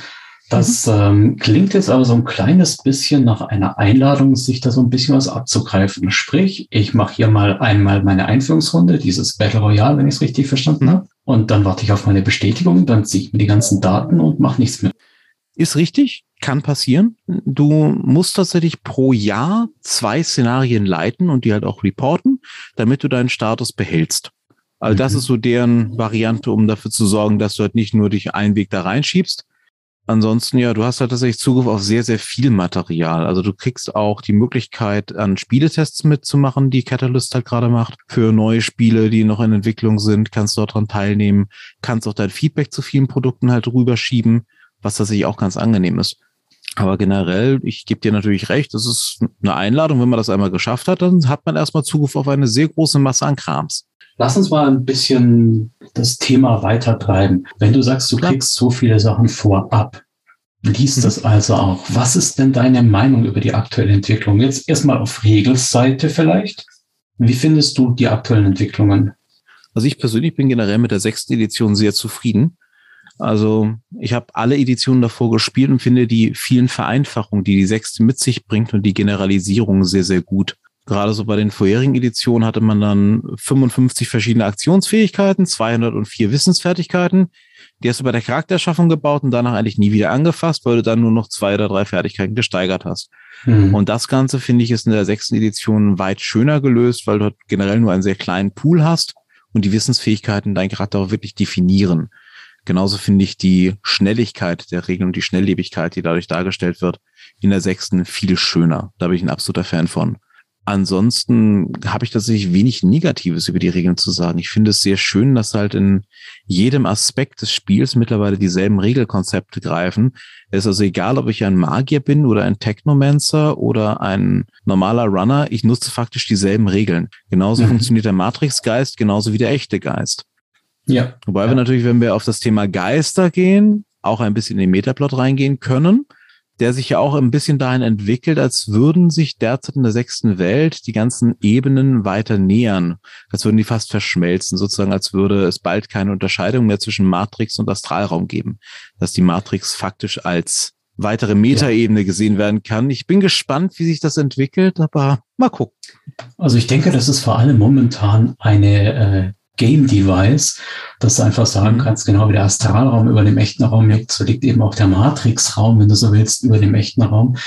Das mhm. ähm, klingt jetzt aber so ein kleines bisschen nach einer Einladung, sich da so ein bisschen was abzugreifen. Sprich, ich mache hier mal einmal meine Einführungsrunde, dieses Battle Royale, wenn ich es richtig verstanden mhm. habe. Und dann warte ich auf meine Bestätigung, dann ziehe ich mir die ganzen Daten und mache nichts mehr. Ist richtig, kann passieren. Du musst tatsächlich pro Jahr zwei Szenarien leiten und die halt auch reporten, damit du deinen Status behältst. Also mhm. das ist so deren Variante, um dafür zu sorgen, dass du halt nicht nur dich einen Weg da reinschiebst, Ansonsten, ja, du hast halt tatsächlich Zugriff auf sehr, sehr viel Material. Also du kriegst auch die Möglichkeit, an Spieletests mitzumachen, die Catalyst halt gerade macht. Für neue Spiele, die noch in Entwicklung sind, kannst du dort dran teilnehmen, kannst auch dein Feedback zu vielen Produkten halt rüberschieben, was tatsächlich auch ganz angenehm ist. Aber generell, ich gebe dir natürlich recht, das ist eine Einladung. Wenn man das einmal geschafft hat, dann hat man erstmal Zugriff auf eine sehr große Masse an Krams. Lass uns mal ein bisschen das Thema weitertreiben. Wenn du sagst, du kriegst so viele Sachen vorab, liest das mhm. also auch. Was ist denn deine Meinung über die aktuelle Entwicklung? Jetzt erstmal auf Regels Seite vielleicht. Wie findest du die aktuellen Entwicklungen? Also ich persönlich bin generell mit der sechsten Edition sehr zufrieden. Also ich habe alle Editionen davor gespielt und finde die vielen Vereinfachungen, die die sechste mit sich bringt und die Generalisierung sehr, sehr gut. Gerade so bei den vorherigen Editionen hatte man dann 55 verschiedene Aktionsfähigkeiten, 204 Wissensfertigkeiten. Die hast du bei der Charakterschaffung gebaut und danach eigentlich nie wieder angefasst, weil du dann nur noch zwei oder drei Fertigkeiten gesteigert hast. Mhm. Und das Ganze, finde ich, ist in der sechsten Edition weit schöner gelöst, weil du generell nur einen sehr kleinen Pool hast und die Wissensfähigkeiten deinen Charakter auch wirklich definieren. Genauso finde ich die Schnelligkeit der Regeln und die Schnelllebigkeit, die dadurch dargestellt wird, in der sechsten viel schöner. Da bin ich ein absoluter Fan von. Ansonsten habe ich tatsächlich wenig Negatives über die Regeln zu sagen. Ich finde es sehr schön, dass halt in jedem Aspekt des Spiels mittlerweile dieselben Regelkonzepte greifen. Es ist also egal, ob ich ein Magier bin oder ein Technomancer oder ein normaler Runner, ich nutze faktisch dieselben Regeln. Genauso mhm. funktioniert der Matrix-Geist, genauso wie der echte Geist. Ja. Wobei ja. wir natürlich, wenn wir auf das Thema Geister gehen, auch ein bisschen in den Metaplot reingehen können der sich ja auch ein bisschen dahin entwickelt, als würden sich derzeit in der sechsten Welt die ganzen Ebenen weiter nähern. Als würden die fast verschmelzen, sozusagen, als würde es bald keine Unterscheidung mehr zwischen Matrix und Astralraum geben. Dass die Matrix faktisch als weitere Metaebene ja. gesehen werden kann. Ich bin gespannt, wie sich das entwickelt, aber mal gucken. Also ich denke, das ist vor allem momentan eine äh, Game Device, dass du einfach sagen mhm. kannst, genau wie der Astralraum über dem echten Raum liegt, so liegt eben auch der Matrix-Raum, wenn du so willst, über dem echten Raum,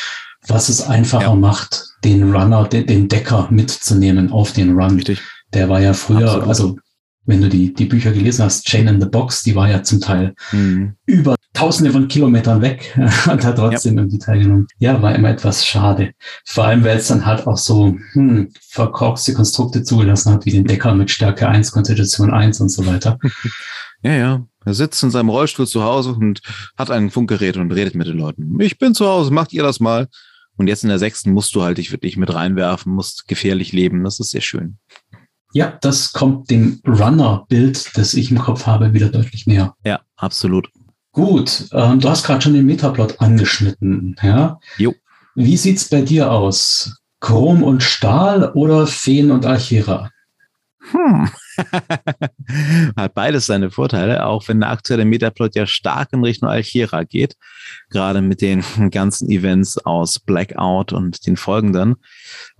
was es einfacher ja. macht, den Runner, den, den, Decker mitzunehmen auf den Run. Richtig. Der war ja früher, Absolut. also wenn du die, die Bücher gelesen hast, Chain in the Box, die war ja zum Teil mhm. über tausende von Kilometern weg und hat trotzdem ja. irgendwie teilgenommen. Ja, war immer etwas schade. Vor allem, weil es dann halt auch so hm, verkorkste Konstrukte zugelassen hat, wie den Decker mit Stärke 1, Konstitution 1 und so weiter. Ja, ja. Er sitzt in seinem Rollstuhl zu Hause und hat ein Funkgerät und redet mit den Leuten. Ich bin zu Hause, macht ihr das mal. Und jetzt in der sechsten musst du halt dich wirklich mit reinwerfen, musst gefährlich leben. Das ist sehr schön. Ja, das kommt dem Runner-Bild, das ich im Kopf habe, wieder deutlich näher. Ja, absolut. Gut, ähm, du hast gerade schon den Metaplot angeschnitten. Ja? Jo. Wie sieht's bei dir aus? Chrom und Stahl oder Feen und Alchera? Hm. Hat beides seine Vorteile, auch wenn der aktuelle Metaplot ja stark in Richtung Alchera geht, gerade mit den ganzen Events aus Blackout und den folgenden.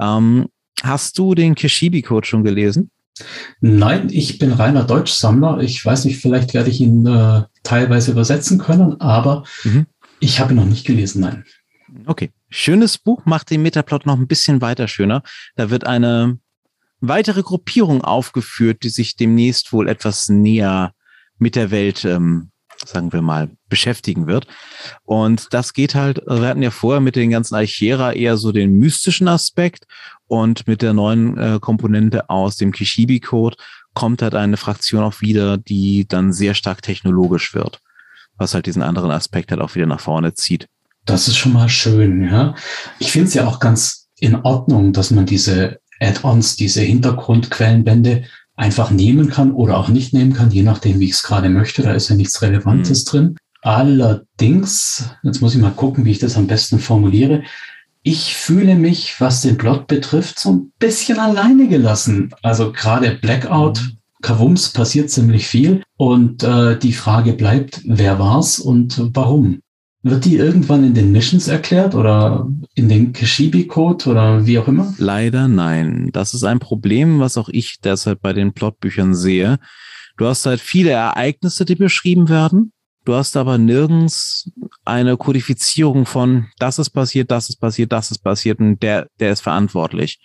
Ähm, Hast du den Kishibi-Code schon gelesen? Nein, ich bin reiner Deutschsammler. Ich weiß nicht, vielleicht werde ich ihn äh, teilweise übersetzen können, aber mhm. ich habe ihn noch nicht gelesen, nein. Okay. Schönes Buch, macht den Metaplot noch ein bisschen weiter schöner. Da wird eine weitere Gruppierung aufgeführt, die sich demnächst wohl etwas näher mit der Welt ähm, sagen wir mal, beschäftigen wird. Und das geht halt, wir hatten ja vorher mit den ganzen Alchera eher so den mystischen Aspekt und mit der neuen äh, Komponente aus dem Kishibi-Code kommt halt eine Fraktion auch wieder, die dann sehr stark technologisch wird, was halt diesen anderen Aspekt halt auch wieder nach vorne zieht. Das ist schon mal schön, ja. Ich finde es ja auch ganz in Ordnung, dass man diese Add-ons, diese Hintergrundquellenbände einfach nehmen kann oder auch nicht nehmen kann, je nachdem, wie ich es gerade möchte. Da ist ja nichts Relevantes mhm. drin. Allerdings, jetzt muss ich mal gucken, wie ich das am besten formuliere. Ich fühle mich, was den Plot betrifft, so ein bisschen alleine gelassen. Also gerade Blackout, mhm. Kavums passiert ziemlich viel und äh, die Frage bleibt, wer war's und warum? Wird die irgendwann in den Missions erklärt oder in den Kashibi-Code oder wie auch immer? Leider nein. Das ist ein Problem, was auch ich derzeit bei den Plotbüchern sehe. Du hast halt viele Ereignisse, die beschrieben werden. Du hast aber nirgends eine Kodifizierung von, das ist passiert, das ist passiert, das ist passiert und der, der ist verantwortlich.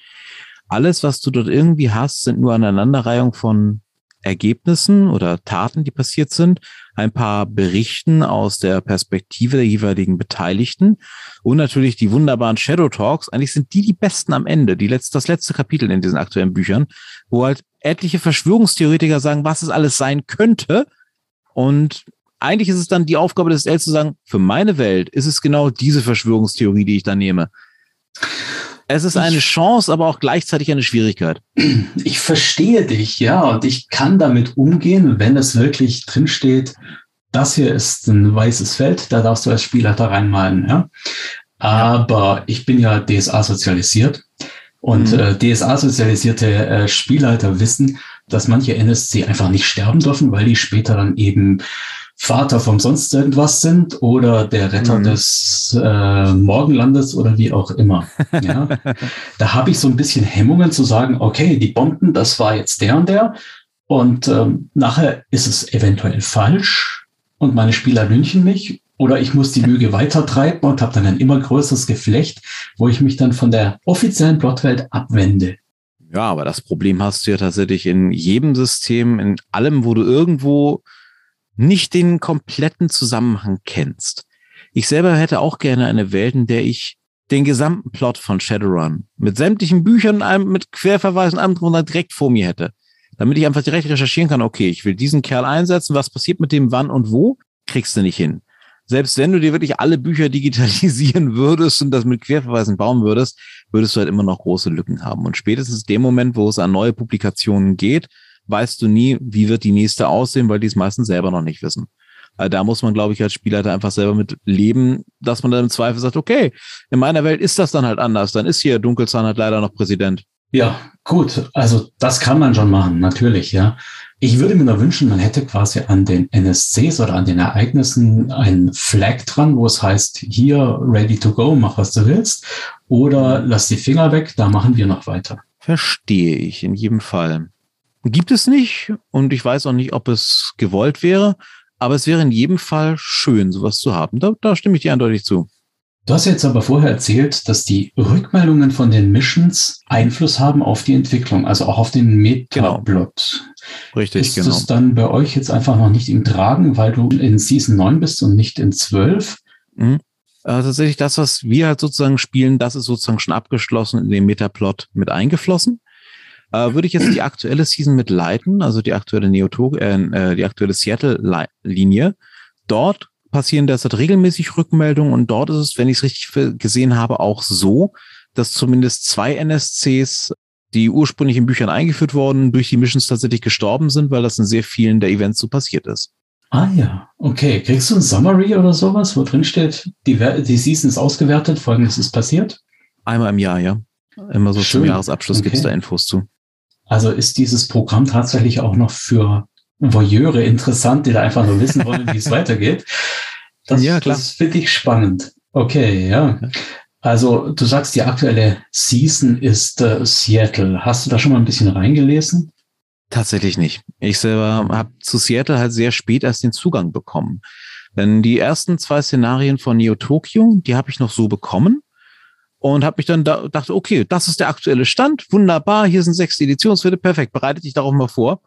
Alles, was du dort irgendwie hast, sind nur Aneinanderreihung von Ergebnissen oder Taten, die passiert sind, ein paar Berichten aus der Perspektive der jeweiligen Beteiligten und natürlich die wunderbaren Shadow Talks. Eigentlich sind die die besten am Ende, die letzte, das letzte Kapitel in diesen aktuellen Büchern, wo halt etliche Verschwörungstheoretiker sagen, was es alles sein könnte. Und eigentlich ist es dann die Aufgabe des SL zu sagen, für meine Welt ist es genau diese Verschwörungstheorie, die ich da nehme. Es ist eine Chance, aber auch gleichzeitig eine Schwierigkeit. Ich verstehe dich, ja, und ich kann damit umgehen, wenn es wirklich drinsteht, das hier ist ein weißes Feld, da darfst du als Spieler da reinmalen, ja. Aber ich bin ja DSA sozialisiert und mhm. äh, DSA sozialisierte äh, Spielleiter wissen, dass manche NSC einfach nicht sterben dürfen, weil die später dann eben Vater vom sonst irgendwas sind oder der Retter mhm. des äh, Morgenlandes oder wie auch immer. Ja? da habe ich so ein bisschen Hemmungen zu sagen, okay, die Bomben, das war jetzt der und der. Und ähm, nachher ist es eventuell falsch und meine Spieler lünchen mich oder ich muss die Lüge weitertreiben und habe dann ein immer größeres Geflecht, wo ich mich dann von der offiziellen Plotwelt abwende. Ja, aber das Problem hast du ja tatsächlich in jedem System, in allem, wo du irgendwo nicht den kompletten Zusammenhang kennst. Ich selber hätte auch gerne eine Welt, in der ich den gesamten Plot von Shadowrun mit sämtlichen Büchern, allem, mit Querverweisen, allem drunter direkt vor mir hätte, damit ich einfach direkt recherchieren kann, okay, ich will diesen Kerl einsetzen, was passiert mit dem, wann und wo, kriegst du nicht hin. Selbst wenn du dir wirklich alle Bücher digitalisieren würdest und das mit Querverweisen bauen würdest, würdest du halt immer noch große Lücken haben. Und spätestens dem Moment, wo es an neue Publikationen geht, weißt du nie, wie wird die nächste aussehen, weil die es meistens selber noch nicht wissen. Also da muss man, glaube ich, als Spielleiter einfach selber mit leben, dass man dann im Zweifel sagt, okay, in meiner Welt ist das dann halt anders. Dann ist hier Dunkelzahn halt leider noch Präsident. Ja, gut. Also das kann man schon machen, natürlich, ja. Ich würde mir nur wünschen, man hätte quasi an den NSCs oder an den Ereignissen einen Flag dran, wo es heißt, hier, ready to go, mach was du willst. Oder lass die Finger weg, da machen wir noch weiter. Verstehe ich in jedem Fall. Gibt es nicht und ich weiß auch nicht, ob es gewollt wäre. Aber es wäre in jedem Fall schön, sowas zu haben. Da, da stimme ich dir eindeutig zu. Du hast jetzt aber vorher erzählt, dass die Rückmeldungen von den Missions Einfluss haben auf die Entwicklung, also auch auf den Metaplot. Genau. Richtig, ist genau. Ist es dann bei euch jetzt einfach noch nicht im Tragen, weil du in Season 9 bist und nicht in 12? Mhm. Also tatsächlich das, was wir halt sozusagen spielen, das ist sozusagen schon abgeschlossen in den Metaplot mit eingeflossen. Äh, würde ich jetzt die aktuelle Season mit leiten, also die aktuelle Neoto, äh, äh die aktuelle Seattle-Linie. Dort passieren derzeit regelmäßig Rückmeldungen und dort ist es, wenn ich es richtig gesehen habe, auch so, dass zumindest zwei NSCs, die ursprünglich in Büchern eingeführt wurden, durch die Missions tatsächlich gestorben sind, weil das in sehr vielen der Events so passiert ist. Ah ja, okay. Kriegst du ein Summary oder sowas, wo drin steht, die, die Season ist ausgewertet, folgendes ist passiert? Einmal im Jahr, ja. Immer so Schön. zum Jahresabschluss okay. gibt es da Infos zu. Also ist dieses Programm tatsächlich auch noch für Voyeure interessant, die da einfach nur wissen wollen, wie es weitergeht. Das, ja, klar. das finde ich spannend. Okay, ja. Also du sagst, die aktuelle Season ist äh, Seattle. Hast du da schon mal ein bisschen reingelesen? Tatsächlich nicht. Ich selber habe zu Seattle halt sehr spät erst den Zugang bekommen. Denn die ersten zwei Szenarien von Neo Tokyo, die habe ich noch so bekommen und habe mich dann da, dachte, okay, das ist der aktuelle Stand, wunderbar, hier sind sechs Editionswerte, perfekt, bereite dich darauf mal vor.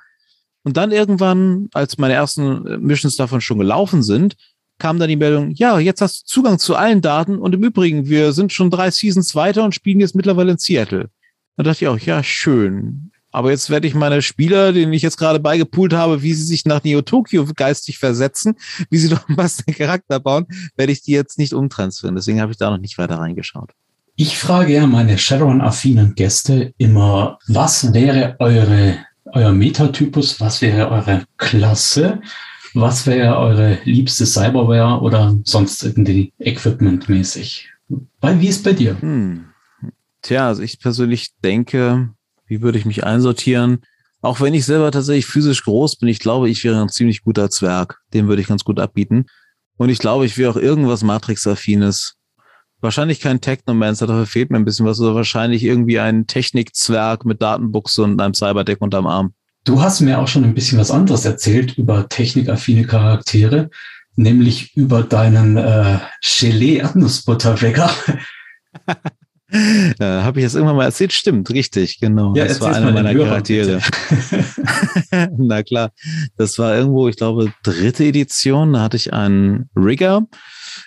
Und dann irgendwann, als meine ersten äh, Missions davon schon gelaufen sind, kam dann die Meldung, ja, jetzt hast du Zugang zu allen Daten und im Übrigen, wir sind schon drei Seasons weiter und spielen jetzt mittlerweile in Seattle. Da dachte ich auch, ja, schön. Aber jetzt werde ich meine Spieler, denen ich jetzt gerade beigepult habe, wie sie sich nach Neo Tokyo geistig versetzen, wie sie doch was den Charakter bauen, werde ich die jetzt nicht umtransferieren. Deswegen habe ich da noch nicht weiter reingeschaut. Ich frage ja meine Shadowrun-affinen Gäste immer, was wäre eure, euer Metatypus, was wäre eure Klasse, was wäre eure liebste Cyberware oder sonst irgendwie Equipment-mäßig? Wie ist bei dir? Hm. Tja, also ich persönlich denke, wie würde ich mich einsortieren? Auch wenn ich selber tatsächlich physisch groß bin, ich glaube, ich wäre ein ziemlich guter Zwerg. Den würde ich ganz gut abbieten. Und ich glaube, ich wäre auch irgendwas Matrix-affines. Wahrscheinlich kein Technomancer, dafür fehlt mir ein bisschen was, oder wahrscheinlich irgendwie ein Technikzwerg mit Datenbuchse und einem Cyberdeck unterm Arm. Du hast mir auch schon ein bisschen was anderes erzählt über technikaffine Charaktere, nämlich über deinen äh, Gelee-Erdnussbutterwecker. äh, Habe ich das irgendwann mal erzählt? Stimmt, richtig, genau. Ja, das war einer meiner Charaktere. Na klar, das war irgendwo, ich glaube, dritte Edition. Da hatte ich einen Rigger,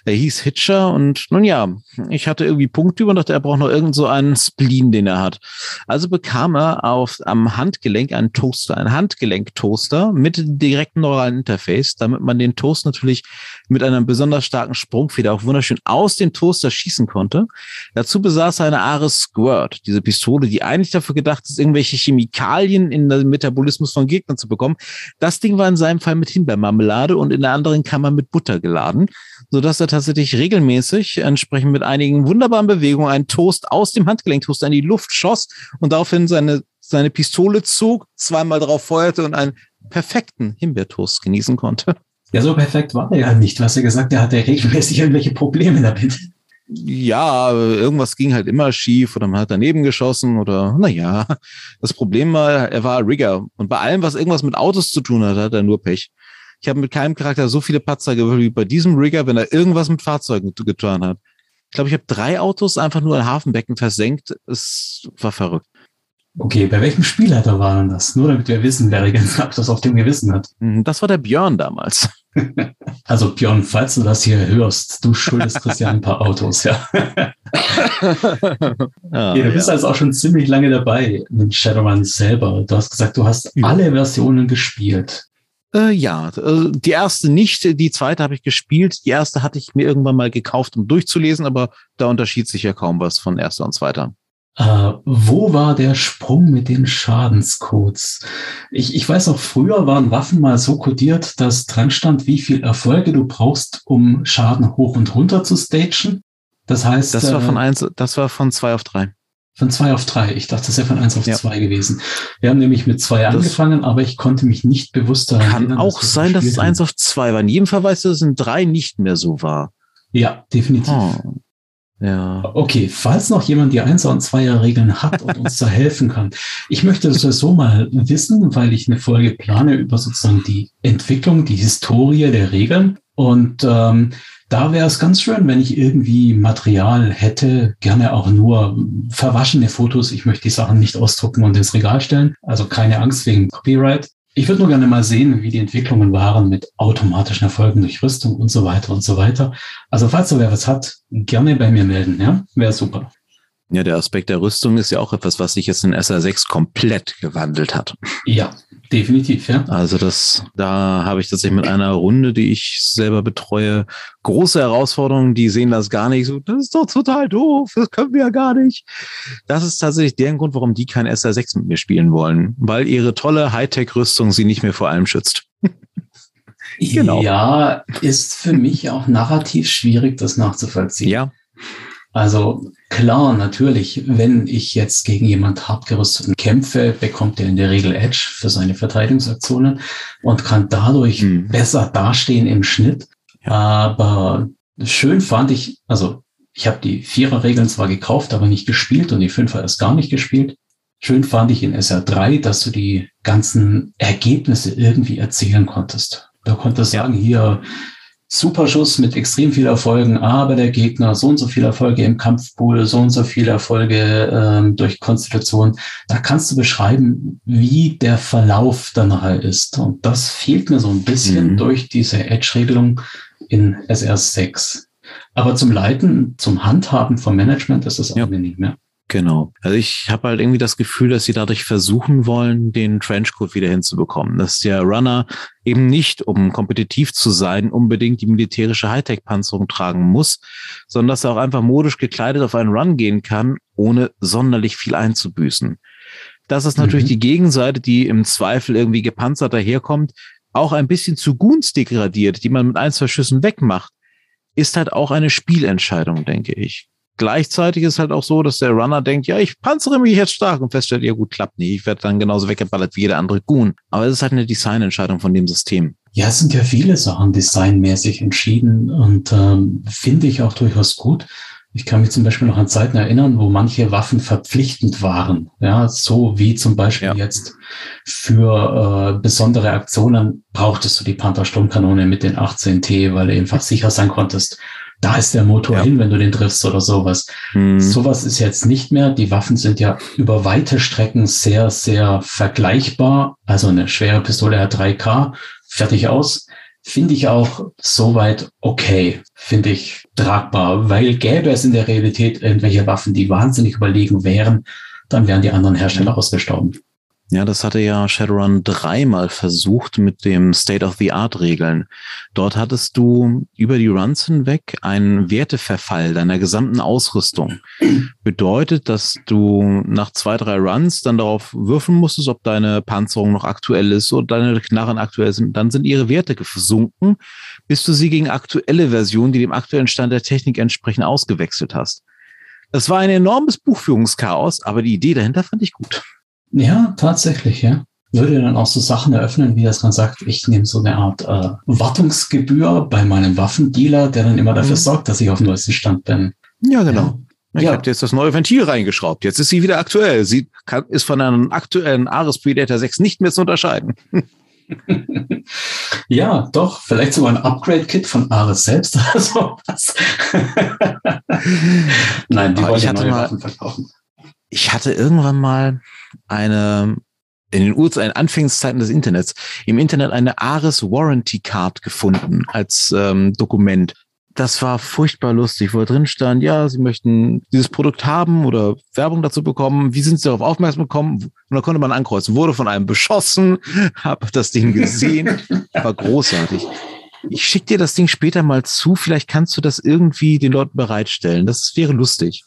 er hieß Hitcher und nun ja, ich hatte irgendwie Punkte über und dachte, er braucht noch irgend so einen Spleen, den er hat. Also bekam er auf, am Handgelenk einen Toaster, einen Handgelenk-Toaster mit direktem neuralen Interface, damit man den Toast natürlich mit einer besonders starken Sprungfeder auch wunderschön aus dem Toaster schießen konnte. Dazu besaß er eine Ares Squirt, diese Pistole, die eigentlich dafür gedacht ist, irgendwelche Chemikalien in den Metabolismus von Gegnern zu bekommen. Das Ding war in seinem Fall mit Himbeermarmelade und in der anderen Kammer mit Butter geladen sodass er tatsächlich regelmäßig entsprechend mit einigen wunderbaren Bewegungen einen Toast aus dem Handgelenktoaster in die Luft schoss und daraufhin seine, seine Pistole zog, zweimal drauf feuerte und einen perfekten Himbeertoast genießen konnte. Ja, so perfekt war er ja nicht. Du hast ja gesagt, er hatte regelmäßig irgendwelche Probleme damit. Ja, irgendwas ging halt immer schief oder man hat daneben geschossen oder naja. Das Problem war, er war Rigger und bei allem, was irgendwas mit Autos zu tun hat, hat er nur Pech. Ich habe mit keinem Charakter so viele Patzer gewürfelt wie bei diesem Rigger, wenn er irgendwas mit Fahrzeugen getan hat. Ich glaube, ich habe drei Autos einfach nur in Hafenbecken versenkt. Es war verrückt. Okay, bei welchem Spielleiter war denn das? Nur damit wir wissen, wer Regentsabschluss auf dem Gewissen hat. Mhm, das war der Björn damals. Also Björn, falls du das hier hörst, du schuldest Christian ein paar Autos, ja. ja, ja du bist ja. also auch schon ziemlich lange dabei mit Shadowrun selber. Du hast gesagt, du hast alle Versionen gespielt. Äh, ja, äh, die erste nicht, die zweite habe ich gespielt. Die erste hatte ich mir irgendwann mal gekauft, um durchzulesen, aber da unterschied sich ja kaum was von erster und zweiter. Äh, wo war der Sprung mit den Schadenscodes? Ich, ich weiß auch, früher waren Waffen mal so codiert, dass dran stand, wie viel Erfolge du brauchst, um Schaden hoch und runter zu stagen. Das heißt. Das war von äh, eins, das war von zwei auf drei. Von zwei auf drei. Ich dachte, das wäre von eins auf ja. zwei gewesen. Wir haben nämlich mit zwei das angefangen, aber ich konnte mich nicht bewusst daran Kann erinnern, auch sein, dass es eins auf zwei war. In jedem Fall weißt du, dass es in drei nicht mehr so war. Ja, definitiv. Oh. Ja. Okay, falls noch jemand die Einser- und Zweier-Regeln hat und uns da helfen kann. Ich möchte das so mal wissen, weil ich eine Folge plane über sozusagen die Entwicklung, die Historie der Regeln. Und ähm, da wäre es ganz schön, wenn ich irgendwie Material hätte, gerne auch nur verwaschene Fotos. Ich möchte die Sachen nicht ausdrucken und ins Regal stellen. Also keine Angst wegen Copyright. Ich würde nur gerne mal sehen, wie die Entwicklungen waren mit automatischen Erfolgen durch Rüstung und so weiter und so weiter. Also falls da wer was hat, gerne bei mir melden, ja? Wäre super. Ja, der Aspekt der Rüstung ist ja auch etwas, was sich jetzt in SR6 komplett gewandelt hat. Ja, definitiv, ja. Also das, da habe ich tatsächlich mit einer Runde, die ich selber betreue, große Herausforderungen, die sehen das gar nicht so, das ist doch total doof, das können wir ja gar nicht. Das ist tatsächlich der Grund, warum die kein SR6 mit mir spielen wollen, weil ihre tolle Hightech-Rüstung sie nicht mehr vor allem schützt. genau. Ja, ist für mich auch narrativ schwierig, das nachzuvollziehen. Ja, also klar, natürlich, wenn ich jetzt gegen jemand hart gerüsteten kämpfe, bekommt er in der Regel Edge für seine Verteidigungsaktionen und kann dadurch mhm. besser dastehen im Schnitt. Ja. Aber schön fand ich, also ich habe die Vierer-Regeln zwar gekauft, aber nicht gespielt und die Fünfer erst gar nicht gespielt. Schön fand ich in SR3, dass du die ganzen Ergebnisse irgendwie erzählen konntest. Da konntest du ja. sagen, hier, Superschuss mit extrem viel Erfolgen, aber der Gegner so und so viele Erfolge im Kampfpool, so und so viele Erfolge ähm, durch Konstitution. Da kannst du beschreiben, wie der Verlauf dann nachher ist. Und das fehlt mir so ein bisschen mhm. durch diese Edge-Regelung in SR6. Aber zum Leiten, zum Handhaben vom Management ist das ja. auch nicht mehr. Genau. Also ich habe halt irgendwie das Gefühl, dass sie dadurch versuchen wollen, den Trenchcoat wieder hinzubekommen. Dass der Runner eben nicht, um kompetitiv zu sein, unbedingt die militärische Hightech-Panzerung tragen muss, sondern dass er auch einfach modisch gekleidet auf einen Run gehen kann, ohne sonderlich viel einzubüßen. Das ist natürlich mhm. die Gegenseite, die im Zweifel irgendwie gepanzert daherkommt, auch ein bisschen zu Gunst degradiert, die man mit ein, zwei Schüssen wegmacht, ist halt auch eine Spielentscheidung, denke ich. Gleichzeitig ist halt auch so, dass der Runner denkt, ja, ich panzere mich jetzt stark und feststellt, ja gut, klappt nicht. Ich werde dann genauso weggeballert wie jeder andere Goon. Aber es ist halt eine Designentscheidung von dem System. Ja, es sind ja viele Sachen designmäßig entschieden und ähm, finde ich auch durchaus gut. Ich kann mich zum Beispiel noch an Zeiten erinnern, wo manche Waffen verpflichtend waren. Ja, so wie zum Beispiel ja. jetzt für äh, besondere Aktionen brauchtest du die Panther Sturmkanone mit den 18T, weil du einfach sicher sein konntest, da ist der Motor ja. hin, wenn du den triffst oder sowas. Mhm. Sowas ist jetzt nicht mehr. Die Waffen sind ja über weite Strecken sehr, sehr vergleichbar. Also eine schwere Pistole hat 3K, fertig aus. Finde ich auch soweit okay. Finde ich tragbar, weil gäbe es in der Realität irgendwelche Waffen, die wahnsinnig überlegen wären, dann wären die anderen Hersteller ausgestorben. Ja, das hatte ja Shadowrun dreimal versucht mit dem State-of-the-Art-Regeln. Dort hattest du über die Runs hinweg einen Werteverfall deiner gesamten Ausrüstung. Bedeutet, dass du nach zwei, drei Runs dann darauf würfeln musstest, ob deine Panzerung noch aktuell ist oder deine Knarren aktuell sind. Dann sind ihre Werte gesunken, bis du sie gegen aktuelle Versionen, die dem aktuellen Stand der Technik entsprechen, ausgewechselt hast. Das war ein enormes Buchführungschaos, aber die Idee dahinter fand ich gut. Ja, tatsächlich, ja. Würde dann auch so Sachen eröffnen, wie das man sagt, ich nehme so eine Art äh, Wartungsgebühr bei meinem Waffendealer, der dann immer dafür mhm. sorgt, dass ich auf dem neuesten Stand bin. Ja, genau. Ja. Ich ja. habe jetzt das neue Ventil reingeschraubt. Jetzt ist sie wieder aktuell. Sie kann, ist von einem aktuellen Ares Predator 6 nicht mehr zu unterscheiden. ja, doch. Vielleicht sogar ein Upgrade-Kit von Ares selbst oder sowas. Nein, die wollen ja neue mal, Waffen verkaufen. Ich hatte irgendwann mal eine in den Urzeiten, Anfangszeiten des Internets, im Internet eine Ares Warranty Card gefunden als ähm, Dokument. Das war furchtbar lustig, wo drin stand, ja, Sie möchten dieses Produkt haben oder Werbung dazu bekommen. Wie sind Sie darauf aufmerksam gekommen? Und da konnte man ankreuzen. Wurde von einem beschossen, habe das Ding gesehen, war großartig. Ich schicke dir das Ding später mal zu. Vielleicht kannst du das irgendwie den Leuten bereitstellen. Das wäre lustig.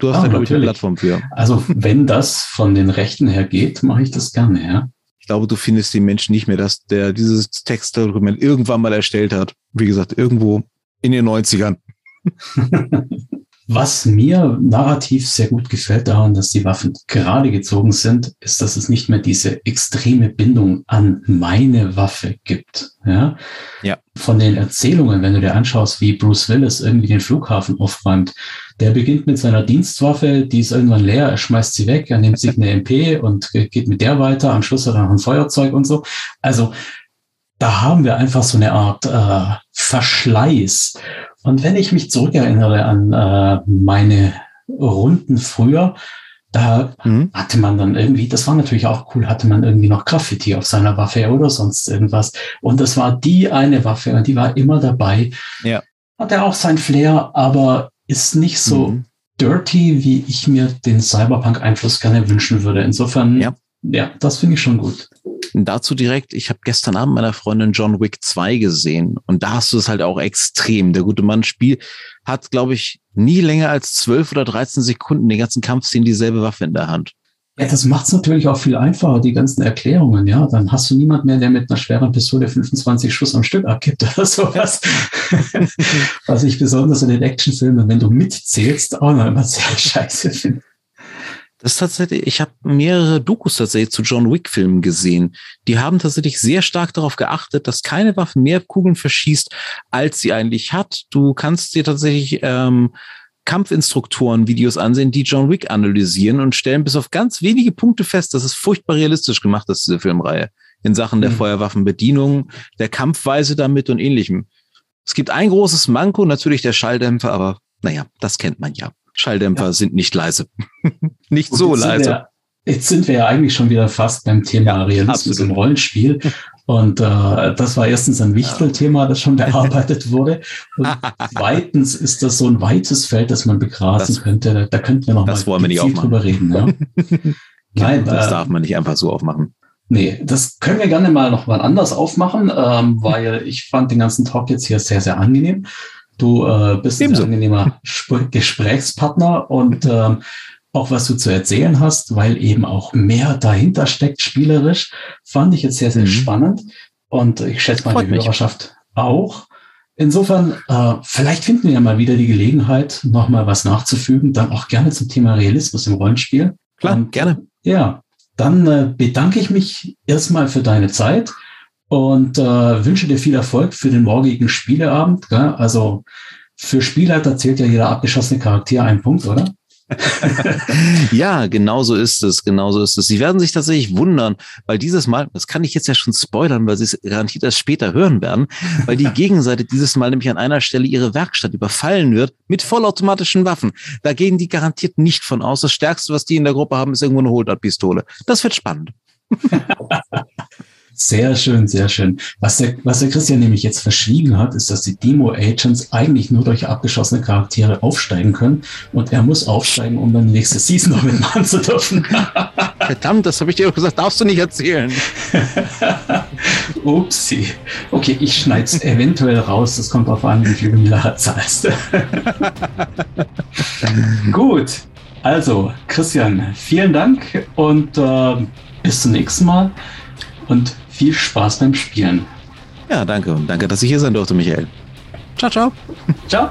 Du hast Ah, da, glaube ich, eine. Plattform für. Also, wenn das von den Rechten her geht, mache ich das gerne, ja. Ich glaube, du findest den Menschen nicht mehr, dass der dieses Textdokument irgendwann mal erstellt hat. Wie gesagt, irgendwo in den 90ern. Was mir narrativ sehr gut gefällt daran, dass die Waffen gerade gezogen sind, ist, dass es nicht mehr diese extreme Bindung an meine Waffe gibt. Ja? Ja. Von den Erzählungen, wenn du dir anschaust, wie Bruce Willis irgendwie den Flughafen aufräumt, der beginnt mit seiner Dienstwaffe, die ist irgendwann leer, er schmeißt sie weg, er nimmt sich eine MP und geht mit der weiter, am Schluss hat er noch ein Feuerzeug und so. Also da haben wir einfach so eine Art äh, Verschleiß. Und wenn ich mich zurückerinnere an äh, meine Runden früher, da Mhm. hatte man dann irgendwie, das war natürlich auch cool, hatte man irgendwie noch Graffiti auf seiner Waffe oder sonst irgendwas. Und das war die eine Waffe und die war immer dabei. Ja. Hatte auch sein Flair, aber ist nicht so Mhm. dirty, wie ich mir den Cyberpunk-Einfluss gerne wünschen würde. Insofern, Ja. Ja das finde ich schon gut. Dazu direkt, ich habe gestern Abend meiner Freundin John Wick 2 gesehen und da hast du es halt auch extrem. Der gute Mann Spiel hat, glaube ich, nie länger als 12 oder 13 Sekunden den ganzen Kampfszenen dieselbe Waffe in der Hand. Ja, das macht es natürlich auch viel einfacher, die ganzen Erklärungen, ja. Dann hast du niemand mehr, der mit einer schweren Pistole 25 Schuss am Stück abgibt oder sowas. Was ich besonders in den Actionfilmen, wenn du mitzählst, auch noch immer sehr scheiße finde. Das ist tatsächlich, ich habe mehrere Dokus tatsächlich zu John Wick-Filmen gesehen. Die haben tatsächlich sehr stark darauf geachtet, dass keine Waffe mehr Kugeln verschießt, als sie eigentlich hat. Du kannst dir tatsächlich ähm, Kampfinstruktoren-Videos ansehen, die John Wick analysieren und stellen bis auf ganz wenige Punkte fest, dass es furchtbar realistisch gemacht ist, diese Filmreihe. In Sachen der Mhm. Feuerwaffenbedienung, der Kampfweise damit und ähnlichem. Es gibt ein großes Manko, natürlich der Schalldämpfer, aber naja, das kennt man ja. Schalldämpfer Ja. sind nicht leise. nicht so leise. Wir, jetzt sind wir ja eigentlich schon wieder fast beim Thema Ja, Realismus absolut. im Rollenspiel. Und äh, das war erstens ein Wichtelthema, das schon bearbeitet wurde. Und zweitens ist das so ein weites Feld, das man begrasen Das- könnte. Da, könnten wir noch das mal aufmachen. drüber reden. Ja? Nein, das äh, darf man nicht einfach so aufmachen. Nee, das können wir gerne mal noch mal anders aufmachen, ähm, weil ich fand den ganzen Talk jetzt hier sehr, sehr angenehm. Du äh, bist ein Ebenso. sehr angenehmer Sp Gesprächspartner und ähm, auch was du zu erzählen hast, weil eben auch mehr dahinter steckt, spielerisch, fand ich jetzt sehr, sehr Mhm. spannend. Und ich schätze mal Freut die mich. Hörerschaft auch. Insofern, äh, vielleicht finden wir ja mal wieder die Gelegenheit, noch mal was nachzufügen, dann auch gerne zum Thema Realismus im Rollenspiel. Klar, Und, gerne. Ja, dann äh, bedanke ich mich erstmal für deine Zeit und äh, wünsche dir viel Erfolg für den morgigen Spieleabend. Gell? Also für Spielleiter zählt ja jeder abgeschossene Charakter einen Punkt, oder? Ja, genau so ist es, genau so ist es. Sie werden sich tatsächlich wundern, weil dieses Mal, das kann ich jetzt ja schon spoilern, weil Sie es garantiert erst später hören werden, weil die Gegenseite dieses Mal nämlich an einer Stelle ihre Werkstatt überfallen wird mit vollautomatischen Waffen. Da gehen die garantiert nicht von aus. Das Stärkste, was die in der Gruppe haben, ist irgendwo eine Holdart-Pistole. Das wird spannend. Sehr schön, sehr schön. Was der, was der Christian nämlich jetzt verschwiegen hat, ist, dass die Demo-Agents eigentlich nur durch abgeschossene Charaktere aufsteigen können und er muss aufsteigen, um dann die nächste Season noch mitmachen zu dürfen. Verdammt, das habe ich dir doch gesagt, darfst du nicht erzählen. Upsi. Okay, ich schneide es eventuell raus. Das kommt auf an, wie viel du mir zahlst. Gut. Also, Christian, vielen Dank und äh, bis zum nächsten Mal und viel Spaß beim Spielen. Ja, danke und danke, dass ich hier sein durfte, Michael. Ciao, ciao. Ciao.